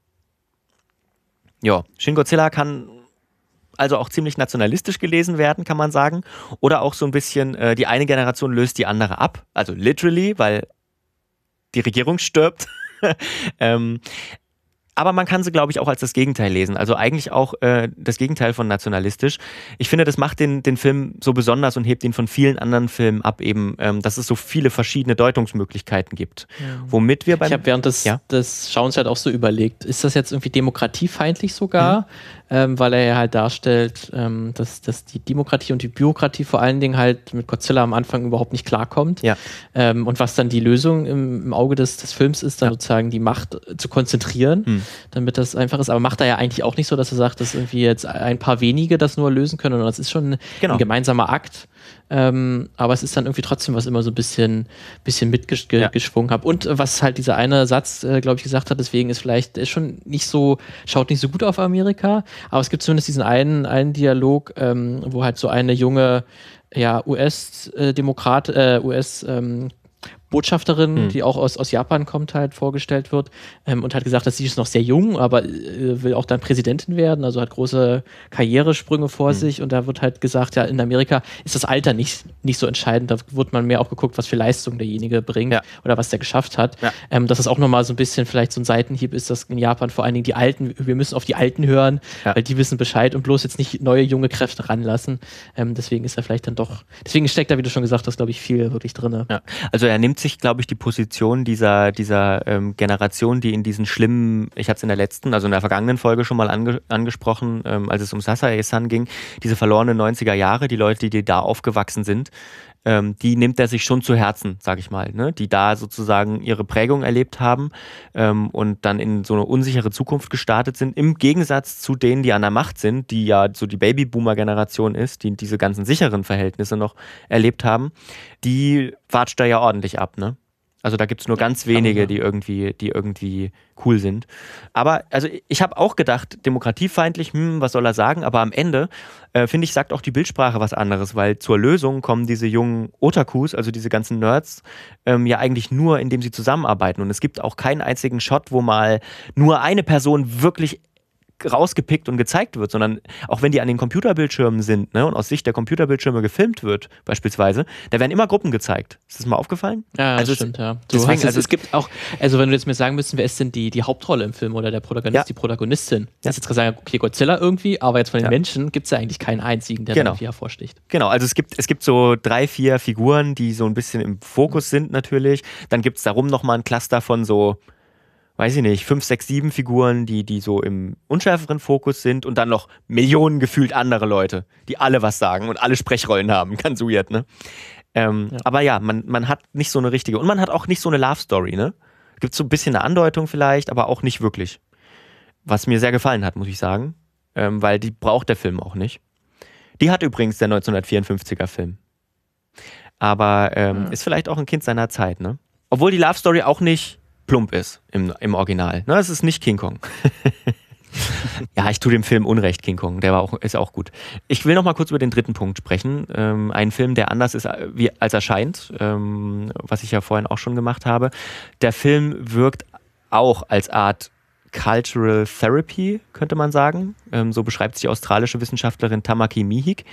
Ja, Shin Godzilla kann also auch ziemlich nationalistisch gelesen werden, kann man sagen. Oder auch so ein bisschen, äh, die eine Generation löst die andere ab. Also literally, weil die Regierung stirbt. *laughs* ähm, aber man kann sie, glaube ich, auch als das Gegenteil lesen. Also eigentlich auch äh, das Gegenteil von nationalistisch. Ich finde, das macht den, den Film so besonders und hebt ihn von vielen anderen Filmen ab, eben, ähm, dass es so viele verschiedene Deutungsmöglichkeiten gibt. Mhm. Womit wir beim. Ich habe während des, ja? des Schauens halt auch so überlegt, ist das jetzt irgendwie demokratiefeindlich sogar? Mhm ähm, weil er ja halt darstellt, ähm, dass, dass die Demokratie und die Bürokratie vor allen Dingen halt mit Godzilla am Anfang überhaupt nicht klarkommt. Ja. Ähm, und was dann die Lösung im, im Auge des, des Films ist, dann ja. sozusagen die Macht zu konzentrieren. Hm. Damit das einfach ist. Aber macht er ja eigentlich auch nicht so, dass er sagt, dass irgendwie jetzt ein paar wenige das nur lösen können, sondern das ist schon genau. ein gemeinsamer Akt. Ähm, aber es ist dann irgendwie trotzdem was immer so ein bisschen, bisschen mitgeschwungen ja. habe. Und äh, was halt dieser eine Satz, äh, glaube ich, gesagt hat, deswegen ist vielleicht ist schon nicht so, schaut nicht so gut auf Amerika, aber es gibt zumindest diesen einen, einen Dialog, ähm, wo halt so eine junge ja, US-Demokrat, äh, US, ähm, Botschafterin, mhm. die auch aus, aus Japan kommt, halt vorgestellt wird ähm, und hat gesagt, dass sie ist noch sehr jung, aber äh, will auch dann Präsidentin werden, also hat große Karrieresprünge vor mhm. sich und da wird halt gesagt, ja, in Amerika ist das Alter nicht, nicht so entscheidend, da wird man mehr auch geguckt, was für Leistung derjenige bringt ja. oder was der geschafft hat. Ja. Ähm, dass das auch nochmal so ein bisschen vielleicht so ein Seitenhieb ist, dass in Japan vor allen Dingen die Alten, wir müssen auf die Alten hören, ja. weil die wissen Bescheid und bloß jetzt nicht neue junge Kräfte ranlassen. Ähm, deswegen ist er vielleicht dann doch, deswegen steckt da, wie du schon gesagt hast, glaube ich, viel wirklich drin. Ja. Also er nimmt sich, glaube ich, die Position dieser, dieser ähm, Generation, die in diesen schlimmen, ich hatte es in der letzten, also in der vergangenen Folge schon mal ange, angesprochen, ähm, als es um Sasae-san ging, diese verlorenen 90er Jahre, die Leute, die da aufgewachsen sind, ähm, die nimmt er sich schon zu Herzen, sag ich mal, ne? die da sozusagen ihre Prägung erlebt haben ähm, und dann in so eine unsichere Zukunft gestartet sind, im Gegensatz zu denen, die an der Macht sind, die ja so die Babyboomer-Generation ist, die diese ganzen sicheren Verhältnisse noch erlebt haben, die watscht da ja ordentlich ab, ne? Also da gibt es nur ganz wenige, die irgendwie, die irgendwie cool sind. Aber also ich habe auch gedacht, demokratiefeindlich, hm, was soll er sagen? Aber am Ende, äh, finde ich, sagt auch die Bildsprache was anderes, weil zur Lösung kommen diese jungen Otakus, also diese ganzen Nerds, ähm, ja eigentlich nur, indem sie zusammenarbeiten. Und es gibt auch keinen einzigen Shot, wo mal nur eine Person wirklich rausgepickt und gezeigt wird, sondern auch wenn die an den Computerbildschirmen sind ne, und aus Sicht der Computerbildschirme gefilmt wird, beispielsweise, da werden immer Gruppen gezeigt. Ist das mal aufgefallen? Ja, also das stimmt, ja. Deswegen, es, also es gibt auch, also wenn du jetzt mir sagen müsstest, wer ist denn die, die Hauptrolle im Film oder der Protagonist, ja. die Protagonistin? Ja. Jetzt gerade sagen, okay, Godzilla irgendwie, aber jetzt von den ja. Menschen gibt es ja eigentlich keinen einzigen, der genau. irgendwie hervorsticht. Genau, also es gibt, es gibt so drei, vier Figuren, die so ein bisschen im Fokus sind natürlich. Dann gibt es darum nochmal ein Cluster von so weiß ich nicht, fünf, sechs, sieben Figuren, die, die so im unschärferen Fokus sind und dann noch Millionen gefühlt andere Leute, die alle was sagen und alle Sprechrollen haben. *laughs* Ganz weird, ne? Ähm, ja. Aber ja, man, man hat nicht so eine richtige und man hat auch nicht so eine Love Story, ne? Gibt so ein bisschen eine Andeutung vielleicht, aber auch nicht wirklich. Was mir sehr gefallen hat, muss ich sagen, ähm, weil die braucht der Film auch nicht. Die hat übrigens der 1954er Film. Aber ähm, ja. ist vielleicht auch ein Kind seiner Zeit, ne? Obwohl die Love Story auch nicht plump ist im, im Original. Ne, es ist nicht King Kong. *laughs* ja, ich tue dem Film Unrecht, King Kong. Der war auch, ist auch gut. Ich will noch mal kurz über den dritten Punkt sprechen. Ähm, ein Film, der anders ist, äh, wie, als er scheint, ähm, was ich ja vorhin auch schon gemacht habe. Der Film wirkt auch als Art Cultural Therapy, könnte man sagen. Ähm, so beschreibt sich die australische Wissenschaftlerin Tamaki Mihik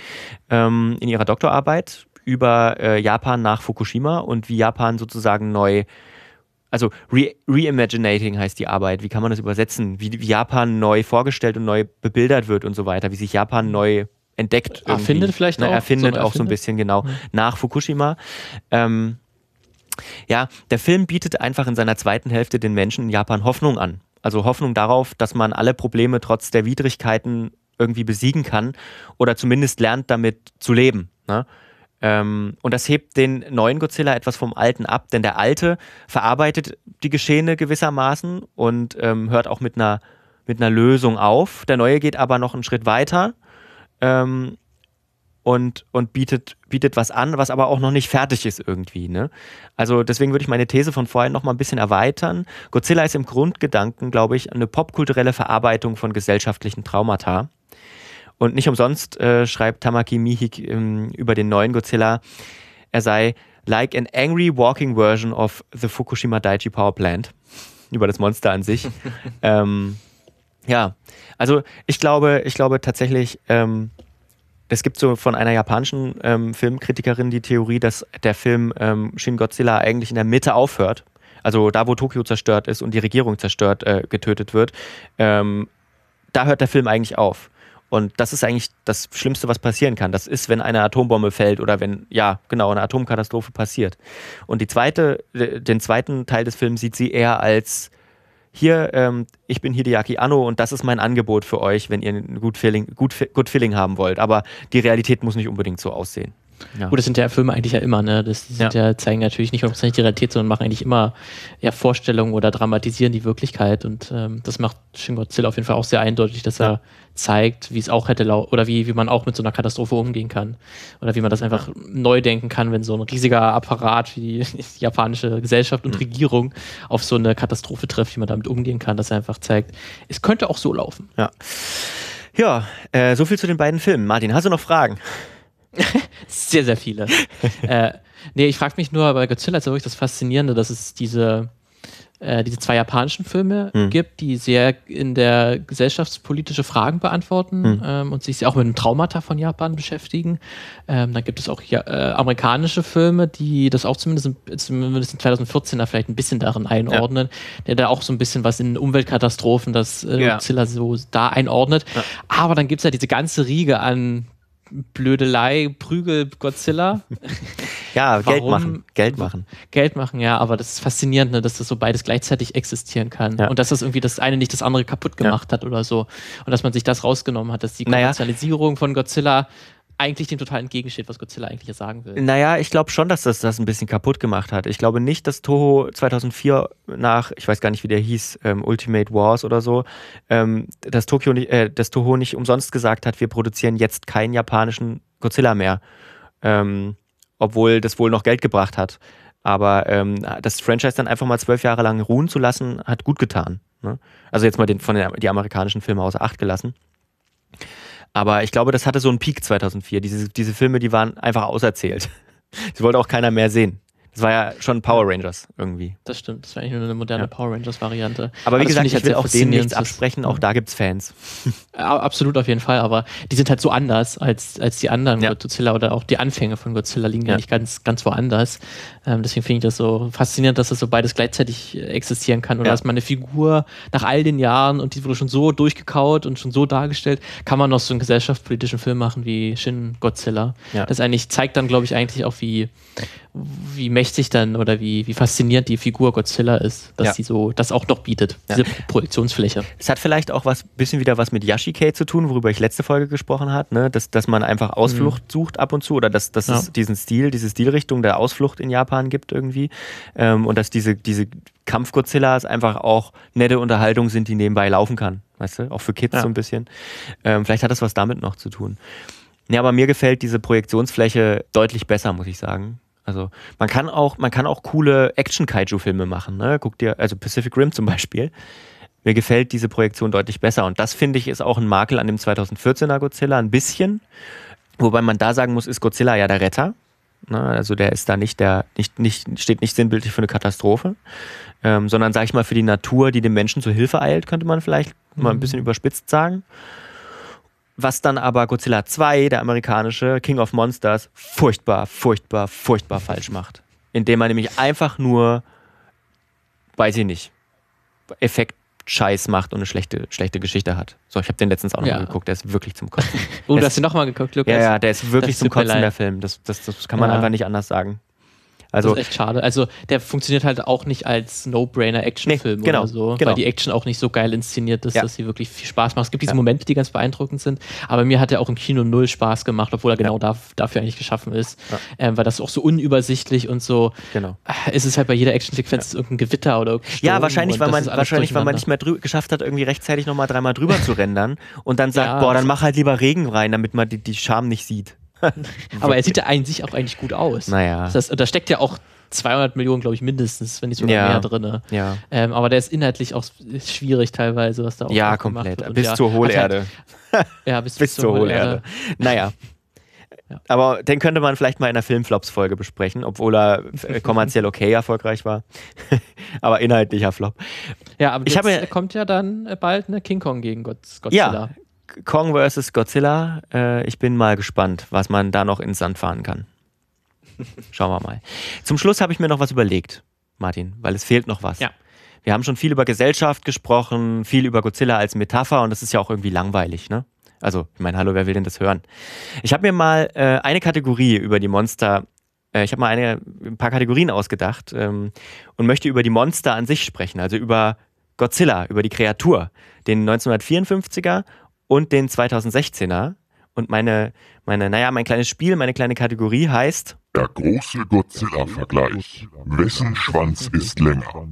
ähm, in ihrer Doktorarbeit über äh, Japan nach Fukushima und wie Japan sozusagen neu also Re Reimaginating heißt die Arbeit. Wie kann man das übersetzen? Wie, wie, Japan neu vorgestellt und neu bebildert wird und so weiter, wie sich Japan neu entdeckt. Irgendwie. Erfindet vielleicht ne, auch. Erfindet so auch erfindet? so ein bisschen, genau, mhm. nach Fukushima. Ähm, ja, der Film bietet einfach in seiner zweiten Hälfte den Menschen in Japan Hoffnung an. Also Hoffnung darauf, dass man alle Probleme trotz der Widrigkeiten irgendwie besiegen kann oder zumindest lernt, damit zu leben. Ne? Ähm, und das hebt den neuen Godzilla etwas vom alten ab, denn der alte verarbeitet die Geschehene gewissermaßen und ähm, hört auch mit einer, mit einer Lösung auf. Der neue geht aber noch einen Schritt weiter ähm, und, und bietet, bietet was an, was aber auch noch nicht fertig ist irgendwie. Ne? Also deswegen würde ich meine These von vorhin noch mal ein bisschen erweitern. Godzilla ist im Grundgedanken, glaube ich, eine popkulturelle Verarbeitung von gesellschaftlichen Traumata. Und nicht umsonst äh, schreibt Tamaki Mihik ähm, über den neuen Godzilla, er sei like an angry walking version of the Fukushima Daiichi Power Plant. Über das Monster an sich. *laughs* ähm, ja, also ich glaube, ich glaube tatsächlich, ähm, es gibt so von einer japanischen ähm, Filmkritikerin die Theorie, dass der Film ähm, Shin Godzilla eigentlich in der Mitte aufhört. Also da, wo Tokio zerstört ist und die Regierung zerstört, äh, getötet wird, ähm, da hört der Film eigentlich auf. Und das ist eigentlich das Schlimmste, was passieren kann. Das ist, wenn eine Atombombe fällt oder wenn, ja, genau, eine Atomkatastrophe passiert. Und die zweite, den zweiten Teil des Films sieht sie eher als hier, ähm, ich bin Hideaki Anno und das ist mein Angebot für euch, wenn ihr ein gut Feeling, gut, gut Feeling haben wollt. Aber die Realität muss nicht unbedingt so aussehen. Ja. Gut, das sind ja Filme eigentlich ja immer, ne? Das sind ja. ja zeigen natürlich nicht hundertprozentig die Realität, sondern machen eigentlich immer ja, Vorstellungen oder dramatisieren die Wirklichkeit. Und ähm, das macht Shin Godzilla auf jeden Fall auch sehr eindeutig, dass er zeigt, wie es auch hätte oder wie, wie man auch mit so einer Katastrophe umgehen kann. Oder wie man das einfach neu denken kann, wenn so ein riesiger Apparat wie die, die *laughs* japanische Gesellschaft und mhm. Regierung auf so eine Katastrophe trifft, wie man damit umgehen kann, dass er einfach zeigt, es könnte auch so laufen. Ja. Ja, äh, so viel zu den beiden Filmen. Martin, hast du noch Fragen? *laughs* sehr, sehr viele. *laughs* äh, nee, ich frage mich nur, bei Godzilla ist ja wirklich das Faszinierende, dass es diese, äh, diese zwei japanischen Filme hm. gibt, die sehr in der gesellschaftspolitische Fragen beantworten hm. ähm, und sich auch mit dem Traumata von Japan beschäftigen. Ähm, dann gibt es auch ja, äh, amerikanische Filme, die das auch zumindest, in, zumindest in 2014 da vielleicht ein bisschen darin einordnen, ja. der da auch so ein bisschen was in Umweltkatastrophen, das äh, ja. Godzilla so da einordnet. Aber dann gibt es ja diese ganze Riege an Blödelei, Prügel, Godzilla. *laughs* ja, Geld machen. Geld machen. Geld machen, ja, aber das ist faszinierend, ne, dass das so beides gleichzeitig existieren kann. Ja. Und dass das irgendwie das eine nicht das andere kaputt gemacht ja. hat oder so. Und dass man sich das rausgenommen hat, dass die Kommerzialisierung naja. von Godzilla eigentlich dem total entgegensteht, was Godzilla eigentlich sagen will. Naja, ich glaube schon, dass das das ein bisschen kaputt gemacht hat. Ich glaube nicht, dass Toho 2004 nach, ich weiß gar nicht, wie der hieß, ähm, Ultimate Wars oder so, ähm, dass, Tokyo nicht, äh, dass Toho nicht umsonst gesagt hat, wir produzieren jetzt keinen japanischen Godzilla mehr. Ähm, obwohl das wohl noch Geld gebracht hat. Aber ähm, das Franchise dann einfach mal zwölf Jahre lang ruhen zu lassen, hat gut getan. Ne? Also jetzt mal den, von den die amerikanischen Filme außer Acht gelassen. Aber ich glaube, das hatte so einen Peak 2004. Diese, diese Filme, die waren einfach auserzählt. *laughs* Sie wollte auch keiner mehr sehen. Das war ja schon Power Rangers irgendwie. Das stimmt, das war eigentlich nur eine moderne ja. Power Rangers-Variante. Aber wie aber gesagt, ich, ich will auch denen nichts absprechen, auch da gibt's Fans. *laughs* Ja, absolut auf jeden Fall, aber die sind halt so anders als, als die anderen ja. Godzilla oder auch die Anfänge von Godzilla liegen ja, nicht ganz, ganz woanders. Ähm, deswegen finde ich das so faszinierend, dass das so beides gleichzeitig existieren kann. Oder dass man eine Figur nach all den Jahren und die wurde schon so durchgekaut und schon so dargestellt, kann man noch so einen gesellschaftspolitischen Film machen wie Shin Godzilla. Das eigentlich zeigt dann, glaube ich, eigentlich auch, wie wie mächtig dann oder wie, wie faszinierend die Figur Godzilla ist, dass ja. sie so das auch noch bietet, diese ja. Projektionsfläche. Es hat vielleicht auch was bisschen wieder was mit Yashike zu tun, worüber ich letzte Folge gesprochen habe, ne? dass, dass man einfach Ausflucht mhm. sucht ab und zu oder dass, dass ja. es diesen Stil, diese Stilrichtung der Ausflucht in Japan gibt irgendwie ähm, und dass diese, diese Kampf-Godzillas einfach auch nette Unterhaltung sind, die nebenbei laufen kann, weißt du, auch für Kids so ein bisschen. Ähm, vielleicht hat das was damit noch zu tun. Ja, aber mir gefällt diese Projektionsfläche deutlich besser, muss ich sagen. Also man kann auch, man kann auch coole Action-Kaiju-Filme machen. Ne? Guck dir, also Pacific Rim zum Beispiel. Mir gefällt diese Projektion deutlich besser. Und das finde ich ist auch ein Makel an dem 2014er Godzilla ein bisschen. Wobei man da sagen muss, ist Godzilla ja der Retter. Ne? Also der ist da nicht der, nicht, nicht, steht nicht sinnbildlich für eine Katastrophe, ähm, sondern sage ich mal für die Natur, die dem Menschen zur Hilfe eilt, könnte man vielleicht mhm. mal ein mhm. bisschen überspitzt sagen. Was dann aber Godzilla 2, der amerikanische King of Monsters, furchtbar, furchtbar, furchtbar falsch macht. Indem man nämlich einfach nur, weiß ich nicht, Effekt Scheiß macht und eine schlechte, schlechte Geschichte hat. So, ich habe den letztens auch noch ja. geguckt, der ist wirklich zum Kotzen. oh, du hast ihn nochmal geguckt, Lukas? Ja, ja, der ist wirklich zum Kotzen, der Film. Das, das, das kann man ja. einfach nicht anders sagen. Also, das ist echt schade. Also der funktioniert halt auch nicht als No-Brainer-Actionfilm nee, genau, oder so, genau. weil die Action auch nicht so geil inszeniert ist, ja. dass sie wirklich viel Spaß macht. Es gibt diese ja. Momente, die ganz beeindruckend sind, aber mir hat er auch im Kino null Spaß gemacht, obwohl er genau da, dafür eigentlich geschaffen ist, ähm, weil das auch so unübersichtlich und so. Genau. Äh, ist es halt bei jeder Actionsequenz irgendein Gewitter oder Sturm Ja, wahrscheinlich, weil man wahrscheinlich, weil man nicht mehr geschafft hat, irgendwie rechtzeitig nochmal dreimal drüber zu *laughs* rendern und dann sagt, boah, dann mach halt lieber Regen rein, damit man die, die Scham nicht sieht. *laughs* aber er sieht ja an sich auch eigentlich gut aus. Naja. Das, da steckt ja auch 200 Millionen, glaube ich, mindestens, wenn nicht sogar ja. mehr drin. Ja. Ähm, aber der ist inhaltlich auch schwierig teilweise, was da auch Ja, komplett. Bis ja, zur Hohlerde. Halt, *laughs* ja, bis, bis zur, zur Hohlerde. Naja. *laughs* Ja. Aber den könnte man vielleicht mal in einer Filmflops-Folge besprechen, obwohl er äh, kommerziell okay erfolgreich war. aber inhaltlicher Flop. Ja, aber ich jetzt habe, kommt ja dann bald eine King Kong gegen Godzilla. Ja, Kong vs. Godzilla. Äh, ich bin mal gespannt, was man da noch ins Sand fahren kann. Schauen wir mal. Zum Schluss habe ich mir noch was überlegt, Martin, weil es fehlt noch was. Ja. Wir haben schon viel über Gesellschaft gesprochen, viel über Godzilla als Metapher und das ist ja auch irgendwie langweilig, ne? Also, ich meine, hallo, wer will denn das hören? Ich habe mir mal äh, eine Kategorie über die Monster, äh, ich habe mal eine, ein paar Kategorien ausgedacht ähm, und möchte über die Monster an sich sprechen, also über Godzilla, über die Kreatur, den 1954er und den 2016er Und meine, meine, naja, mein kleines Spiel, meine kleine Kategorie heißt Der große Godzilla-Vergleich. Wessen Schwanz ist länger?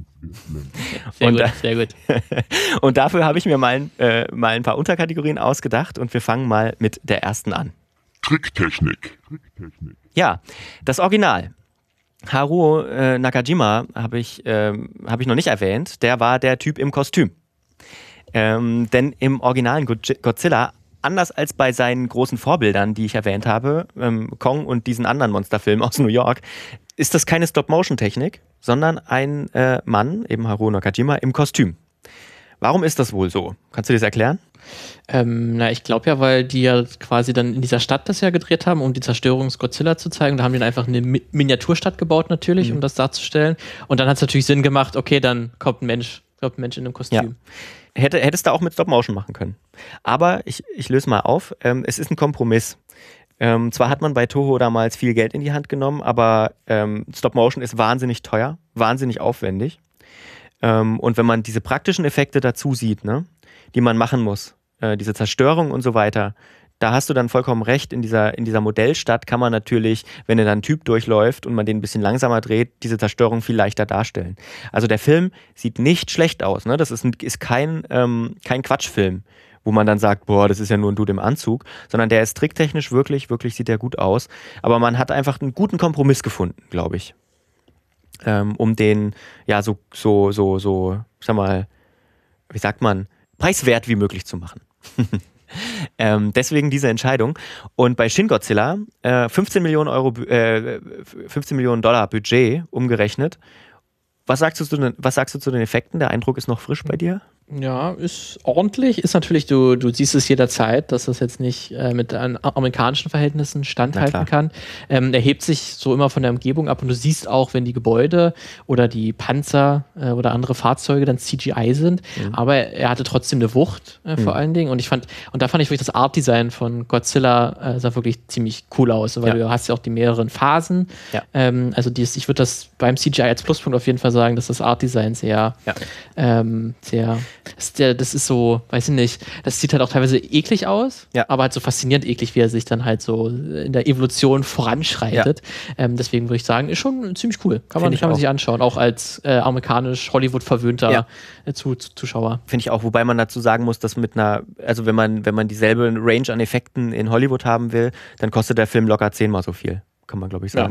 Sehr Und gut, sehr gut. *laughs* Und dafür habe ich mir mal, ein- äh, mal ein paar Unterkategorien ausgedacht und wir fangen mal mit der ersten an. Tricktechnik. Ja, das Original. Haruo äh, Nakajima habe ich, ähm, hab ich noch nicht erwähnt. Der war der Typ im Kostüm. Ähm, denn im originalen Godzi- Godzilla, anders als bei seinen großen Vorbildern, die ich erwähnt habe, ähm, Kong und diesen anderen Monsterfilmen aus *laughs* New York, ist das keine Stop-Motion-Technik, sondern ein äh, Mann, eben Haruo Nakajima, im Kostüm. Warum ist das wohl so? Kannst du das erklären? Ähm, na, ich glaube ja, weil die ja quasi dann in dieser Stadt das ja gedreht haben, um die Zerstörung des Godzilla zu zeigen. Da haben die dann einfach eine Mi Miniaturstadt gebaut natürlich, Mhm. um das darzustellen. Und dann hat es natürlich Sinn gemacht, okay, dann kommt ein Mensch, kommt ein Mensch in einem Kostüm. Hätte, hättest du auch mit Stop-Motion machen können. Aber ich, ich löse mal auf. Ähm, es ist ein Kompromiss. Ähm, zwar hat man bei Toho damals viel Geld in die Hand genommen, aber ähm, Stop-Motion ist wahnsinnig teuer, wahnsinnig aufwendig. Ähm, und wenn man diese praktischen Effekte dazu sieht, ne, die man machen muss, äh, diese Zerstörung und so weiter, da hast du dann vollkommen recht. In dieser, in dieser Modellstadt kann man natürlich, wenn da ein Typ durchläuft und man den ein bisschen langsamer dreht, diese Zerstörung viel leichter darstellen. Also der Film sieht nicht schlecht aus. Ne? Das ist, ist kein, ähm, kein Quatschfilm, wo man dann sagt, boah, das ist ja nur ein Dude im Anzug, sondern der ist tricktechnisch wirklich, wirklich sieht der gut aus. Aber man hat einfach einen guten Kompromiss gefunden, glaube ich. Ähm, um den, ja, so, so, so, so, sag mal, wie sagt man, preiswert wie möglich zu machen. *laughs* ähm, deswegen diese Entscheidung. Und bei Shin Godzilla, äh, 15 Millionen Euro, äh, 15 Millionen Dollar Budget umgerechnet. Was sagst, du was sagst du zu den Effekten? Der Eindruck ist noch frisch bei dir? Ja, ist ordentlich. Ist natürlich, du, du siehst es jederzeit, dass das jetzt nicht äh, mit an amerikanischen Verhältnissen standhalten kann. Ähm, er hebt sich so immer von der Umgebung ab und du siehst auch, wenn die Gebäude oder die Panzer äh, oder andere Fahrzeuge dann CGI sind. Mhm. Aber er hatte trotzdem eine Wucht äh, vor allen Dingen. Und ich fand, und da fand ich wirklich das Art-Design von Godzilla äh, sah wirklich ziemlich cool aus, weil Ja. du hast ja auch die mehreren Phasen. Ja. Ähm, also dies, ich würde das beim CGI als Pluspunkt auf jeden Fall sagen, dass das Art-Design sehr Ja. ähm, sehr, ist der, das ist so, weiß ich nicht, das sieht halt auch teilweise eklig aus, Ja. aber halt so faszinierend eklig, wie er sich dann halt so in der Evolution voranschreitet. Ähm, deswegen würde ich sagen, ist schon ziemlich cool. Kann man, Find ich kann man sich anschauen, auch als äh, amerikanisch Hollywood verwöhnter Ja. äh, zu, zu, Zuschauer. Finde ich auch, wobei man dazu sagen muss, dass mit einer, also wenn man, wenn man dieselbe Range an Effekten in Hollywood haben will, dann kostet der Film locker zehnmal so viel, kann man glaube ich Ja.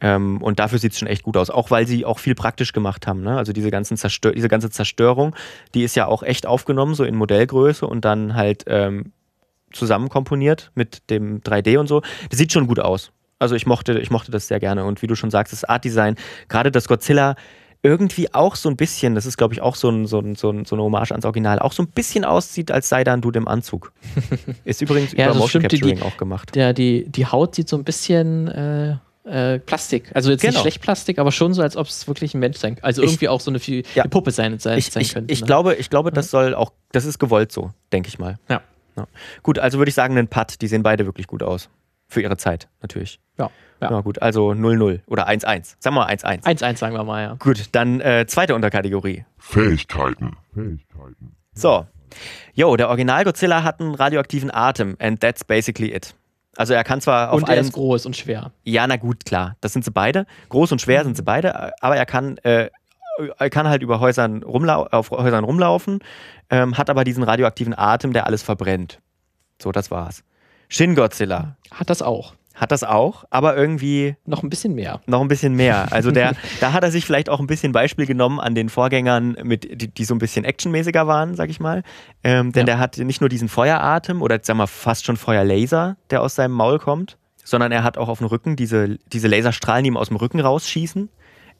Ähm, und dafür sieht es schon echt gut aus, auch weil sie auch viel praktisch gemacht haben. Ne? Also diese, ganzen Zerstör diese ganze Zerstörung, die ist ja auch echt aufgenommen, so in Modellgröße und dann halt ähm, zusammenkomponiert mit dem 3D und so. Das sieht schon gut aus. Also ich mochte, ich mochte das sehr gerne. Und wie du schon sagst, das Art-Design, gerade das Godzilla irgendwie auch so ein bisschen, das ist glaube ich auch so, ein, so, ein, so, ein, so eine Hommage ans Original, auch so ein bisschen aussieht, als sei da ein Dude im Anzug. *laughs* Ist übrigens Ja, über das Motion stimmt, die- Capturing auch gemacht. Der, die, die Haut sieht so ein bisschen äh, äh, Plastik. Also jetzt Genau. nicht schlecht Plastik, aber schon so, als ob es wirklich ein Mensch sein Also Ich- irgendwie auch so eine, Fi- Ja. eine Puppe sein, sein, Ich, sein ich, könnte. ich ne? glaube, ich glaube, das soll auch, das ist gewollt so, denke ich mal. Ja. Ja. Gut, also würde ich sagen, einen Putt, die sehen beide wirklich gut aus. Für ihre Zeit, natürlich. Ja. Ja, ja. gut, also 0-0 oder 1-1. Sagen wir mal 1-1. 1-1 sagen wir mal, ja. Gut, dann äh, zweite Unterkategorie. Fähigkeiten. Fähigkeiten. So. Jo, der Original Godzilla hat einen radioaktiven Atem and that's basically it. Also er kann zwar auf Und er ist groß und schwer. Ja, na gut, klar. Das sind sie beide. Groß und schwer sind sie beide, aber er kann, äh, er kann halt über Häusern rumlau auf Häusern rumlaufen, ähm, hat aber diesen radioaktiven Atem, der alles verbrennt. So, das war's. Shin Godzilla Hat das auch. Hat das auch, aber irgendwie Noch ein bisschen mehr. noch ein bisschen mehr. Also der, *laughs* da hat er sich vielleicht auch ein bisschen Beispiel genommen an den Vorgängern, mit, die, die so ein bisschen actionmäßiger waren, sag ich mal. Ähm, denn Ja. der hat nicht nur diesen Feueratem oder sagen wir fast schon Feuerlaser, der aus seinem Maul kommt, sondern er hat auch auf dem Rücken diese, diese Laserstrahlen, die ihm aus dem Rücken rausschießen.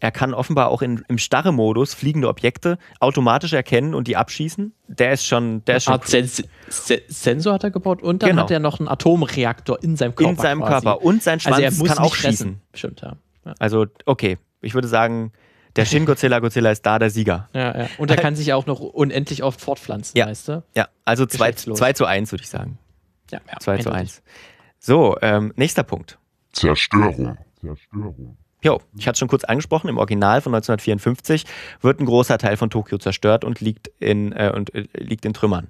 Er kann offenbar auch in, im Starre-Modus fliegende Objekte automatisch erkennen und die abschießen. Der ist schon, der ist schon Art Sens Se Sensor hat er gebaut und dann Genau. hat er noch einen Atomreaktor in seinem Körper. in seinem quasi. Körper. Und sein Schwanz Also er muss kann auch schießen. fressen. Bestimmt, ja. Ja, Also, okay. Ich würde sagen, der Shin Godzilla Godzilla ist da der Sieger. ja, ja. Und er *laughs* kann sich auch noch unendlich oft fortpflanzen, Ja. weißt du? Ja, also 2 Geschlechtslos. zu 1 würde ich sagen. Ja, ja 2 zu eindeutig. 1. So, ähm, nächster Punkt. Zerstörung. Zerstörung. Jo, ich hatte es schon kurz angesprochen, im Original von 1954 wird ein großer Teil von Tokio zerstört und liegt in, äh, und, äh, liegt in Trümmern.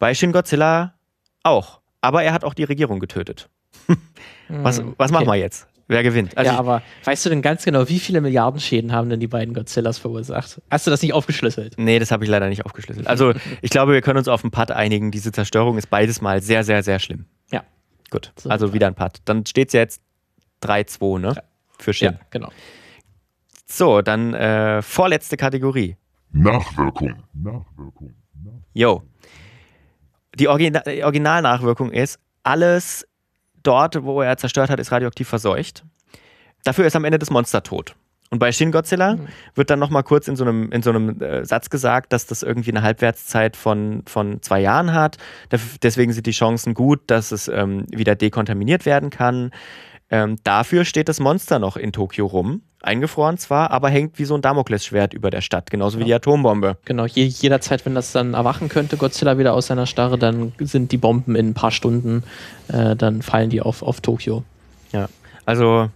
Bei Shin Godzilla auch. aber er hat auch die Regierung getötet. *laughs* was, Hm, was machen okay. wir jetzt? Wer gewinnt? Also ja, aber weißt du denn ganz genau, wie viele Milliarden Schäden haben denn die beiden Godzillas verursacht? Hast du das nicht aufgeschlüsselt? Nee, das habe ich leider nicht aufgeschlüsselt. Also, *laughs* ich glaube, wir können uns auf einen Putt einigen. Diese Zerstörung ist beides mal sehr, sehr, sehr schlimm. Ja. Gut, So. also wieder ein Putt. Dann steht es jetzt 3-2, ne? Für Shin. Ja, genau. So, dann äh, vorletzte Kategorie. Nachwirkung. Nachwirkung. Yo. Die Origina die Originalnachwirkung ist, alles dort, wo er zerstört hat, ist radioaktiv verseucht. Dafür ist am Ende das Monster tot. Und bei Shin Godzilla wird dann nochmal kurz in so einem, in so einem äh, Satz gesagt, dass das irgendwie eine Halbwertszeit von, von zwei Jahren hat. Deswegen sind die Chancen gut, dass es ähm, wieder dekontaminiert werden kann. Ähm, dafür steht das Monster noch in Tokio rum. Eingefroren zwar, aber hängt wie so ein Damoklesschwert über der Stadt, genauso wie die Atombombe. Genau, je, jederzeit, wenn das dann erwachen könnte, Godzilla wieder aus seiner Starre, dann sind die Bomben in ein paar Stunden, äh, dann fallen die auf, auf Tokio. Ja, also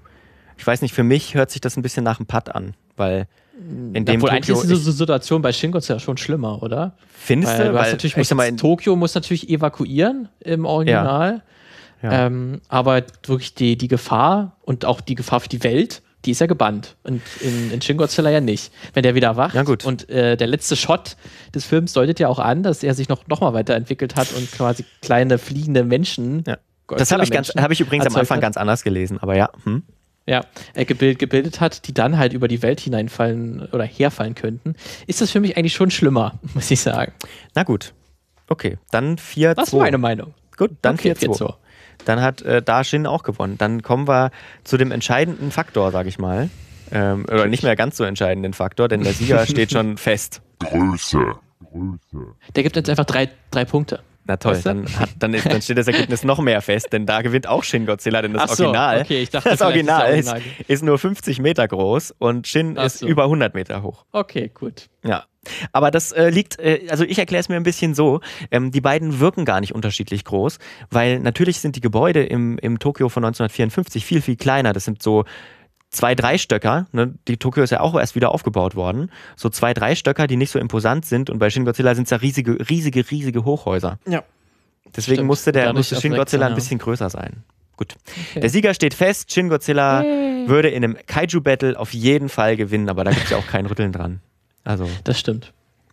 ich weiß nicht, für mich hört sich das ein bisschen nach einem Putt an, weil in dem Obwohl eigentlich Tokio ist diese Situation bei Shin Godzilla schon schlimmer, oder? findest Weil du, weil natürlich, ich muss sag mal, Tokio muss natürlich evakuieren im Original. Ja. Ähm, aber wirklich die, die Gefahr und auch die Gefahr für die Welt, die ist ja gebannt. Und in, in Shin Godzilla ja nicht. Wenn der wieder wacht Ja, gut. und äh, der letzte Shot des Films deutet ja auch an, dass er sich noch, noch mal weiterentwickelt hat und quasi kleine fliegende Menschen. ja. das habe ich, ganz- hab ich übrigens am Anfang hat. ganz anders gelesen, aber ja. Hm. ja, äh, gebild, gebildet hat, die dann halt über die Welt hineinfallen oder herfallen könnten, ist das für mich eigentlich schon schlimmer, *laughs* muss ich sagen. Na gut. Okay, dann 4 Das ist meine Meinung. Gut, dann Okay, 4 4-2. Dann hat äh, da Shin auch gewonnen. Dann kommen wir zu dem entscheidenden Faktor, sage ich mal. Ähm, oder nicht mehr ganz so entscheidenden Faktor, denn der Sieger *laughs* steht schon fest. Größe. Größe. Der gibt jetzt einfach drei, drei Punkte. Na toll, Weißt du? dann, hat, dann, ist, dann steht das Ergebnis noch mehr fest, denn da gewinnt auch Shin Godzilla, denn das Ach so, Original, okay, ich dachte, das Original ist, ist nur 50 Meter groß und Shin Ach ist so. über 100 Meter hoch. Okay, gut. Ja. Aber das äh, liegt, äh, also ich erkläre es mir ein bisschen so, ähm, die beiden wirken gar nicht unterschiedlich groß, weil natürlich sind die Gebäude im, im Tokio von 1954 viel, viel kleiner. Das sind so zwei, drei Stöcker. Ne? Die Tokio ist ja auch erst wieder aufgebaut worden. So zwei, drei Stöcker, die nicht so imposant sind. Und bei Shin Godzilla sind es ja riesige, riesige, riesige Hochhäuser. Ja. Deswegen Stimmt. musste, der, musste Shin Godzilla er, ein ja. bisschen größer sein. Gut. Okay. Der Sieger steht fest. Shin Godzilla würde in einem Kaiju-Battle auf jeden Fall gewinnen, aber da gibt es ja auch kein Rütteln dran. Also, Das stimmt.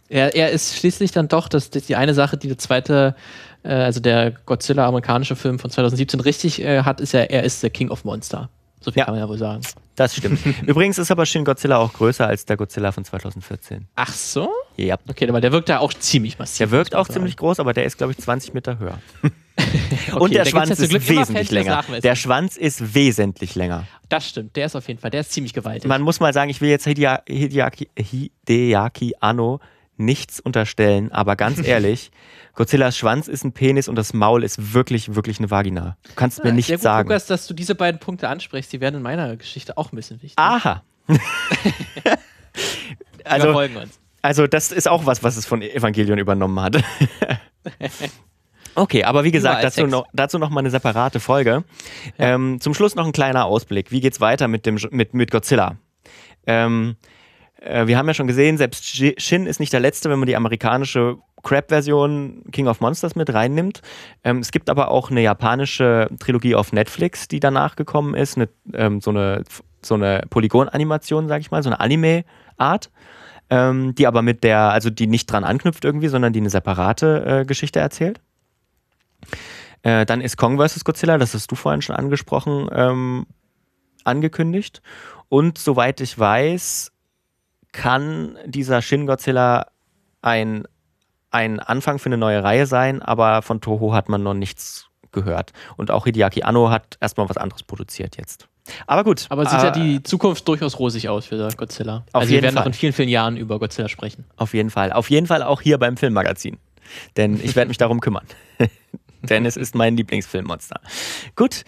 Er, er ist schließlich dann doch, das, das die eine Sache, die der zweite, äh, also der Godzilla amerikanische Film von 2017 richtig äh, hat, ist ja, er ist der King of Monster. So viel Ja. kann man ja wohl sagen. Das stimmt. *laughs* Übrigens ist aber Shin Godzilla auch größer als der Godzilla von 2014. Ach so? Ja. Okay, aber der wirkt ja auch ziemlich massiv. Der wirkt auch sagen. ziemlich groß, aber der ist, glaube ich, 20 Meter höher. *laughs* Okay, Und der da Schwanz ist wesentlich länger. Der Schwanz ist wesentlich länger. Das stimmt, der ist auf jeden Fall, der ist ziemlich gewaltig. Man muss mal sagen, ich will jetzt Hidia- Hideaki, Hideaki Anno nichts unterstellen, aber ganz *laughs* ehrlich, Godzillas Schwanz ist ein Penis und das Maul ist wirklich, wirklich eine Vagina. Du kannst mir Ja, nicht sehr gut, sagen. Lukas, dass du diese beiden Punkte ansprichst, die werden in meiner Geschichte auch ein bisschen wichtig. Aha. *laughs* *laughs* Also, folgen uns. Also das ist auch was, was es von Evangelion übernommen hat. Okay, aber wie gesagt, dazu noch, dazu noch mal eine separate Folge. Ähm, zum Schluss noch ein kleiner Ausblick. Wie geht's weiter mit, dem, mit, mit Godzilla? Ähm, äh, wir haben ja schon gesehen, selbst Shi- Shin ist nicht der letzte, wenn man die amerikanische Crap-Version King of Monsters mit reinnimmt. Ähm, es gibt aber auch eine japanische Trilogie auf Netflix, die danach gekommen ist. Eine, ähm, so eine, so eine Polygon-Animation, sag ich mal, so eine Anime-Art. Ähm, die aber mit der, also die nicht dran anknüpft irgendwie, sondern die eine separate äh, Geschichte erzählt. Äh, dann ist Kong vs. Godzilla, das hast du vorhin schon angesprochen, ähm, angekündigt. Und soweit ich weiß, kann dieser Shin Godzilla ein, ein Anfang für eine neue Reihe sein, aber von Toho hat man noch nichts gehört. Und auch Hideaki Anno hat erstmal was anderes produziert jetzt. Aber gut. Aber sieht ja äh, die Zukunft durchaus rosig aus für Godzilla. Auf also jeden wir werden Fall. noch in vielen, vielen Jahren über Godzilla sprechen. Auf jeden Fall. Auf jeden Fall auch hier beim Filmmagazin. Denn ich werde mich darum kümmern. *laughs* Denn es ist mein Lieblingsfilmmonster. Gut.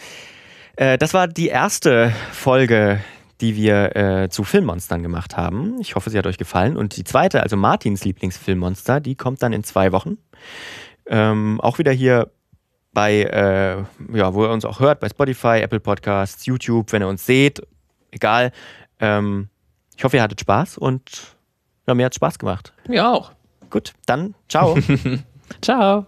Äh, das war die erste Folge, die wir äh, zu Filmmonstern gemacht haben. Ich hoffe, sie hat euch gefallen. Und die zweite, also Martins Lieblingsfilmmonster, die kommt dann in zwei Wochen. Ähm, auch wieder hier bei, äh, ja, wo ihr uns auch hört, bei Spotify, Apple Podcasts, YouTube, wenn ihr uns seht, egal. Ähm, ich hoffe, ihr hattet Spaß und ja, mir hat Spaß gemacht. Ja, auch. Gut, dann ciao. *laughs* *laughs* Ciao.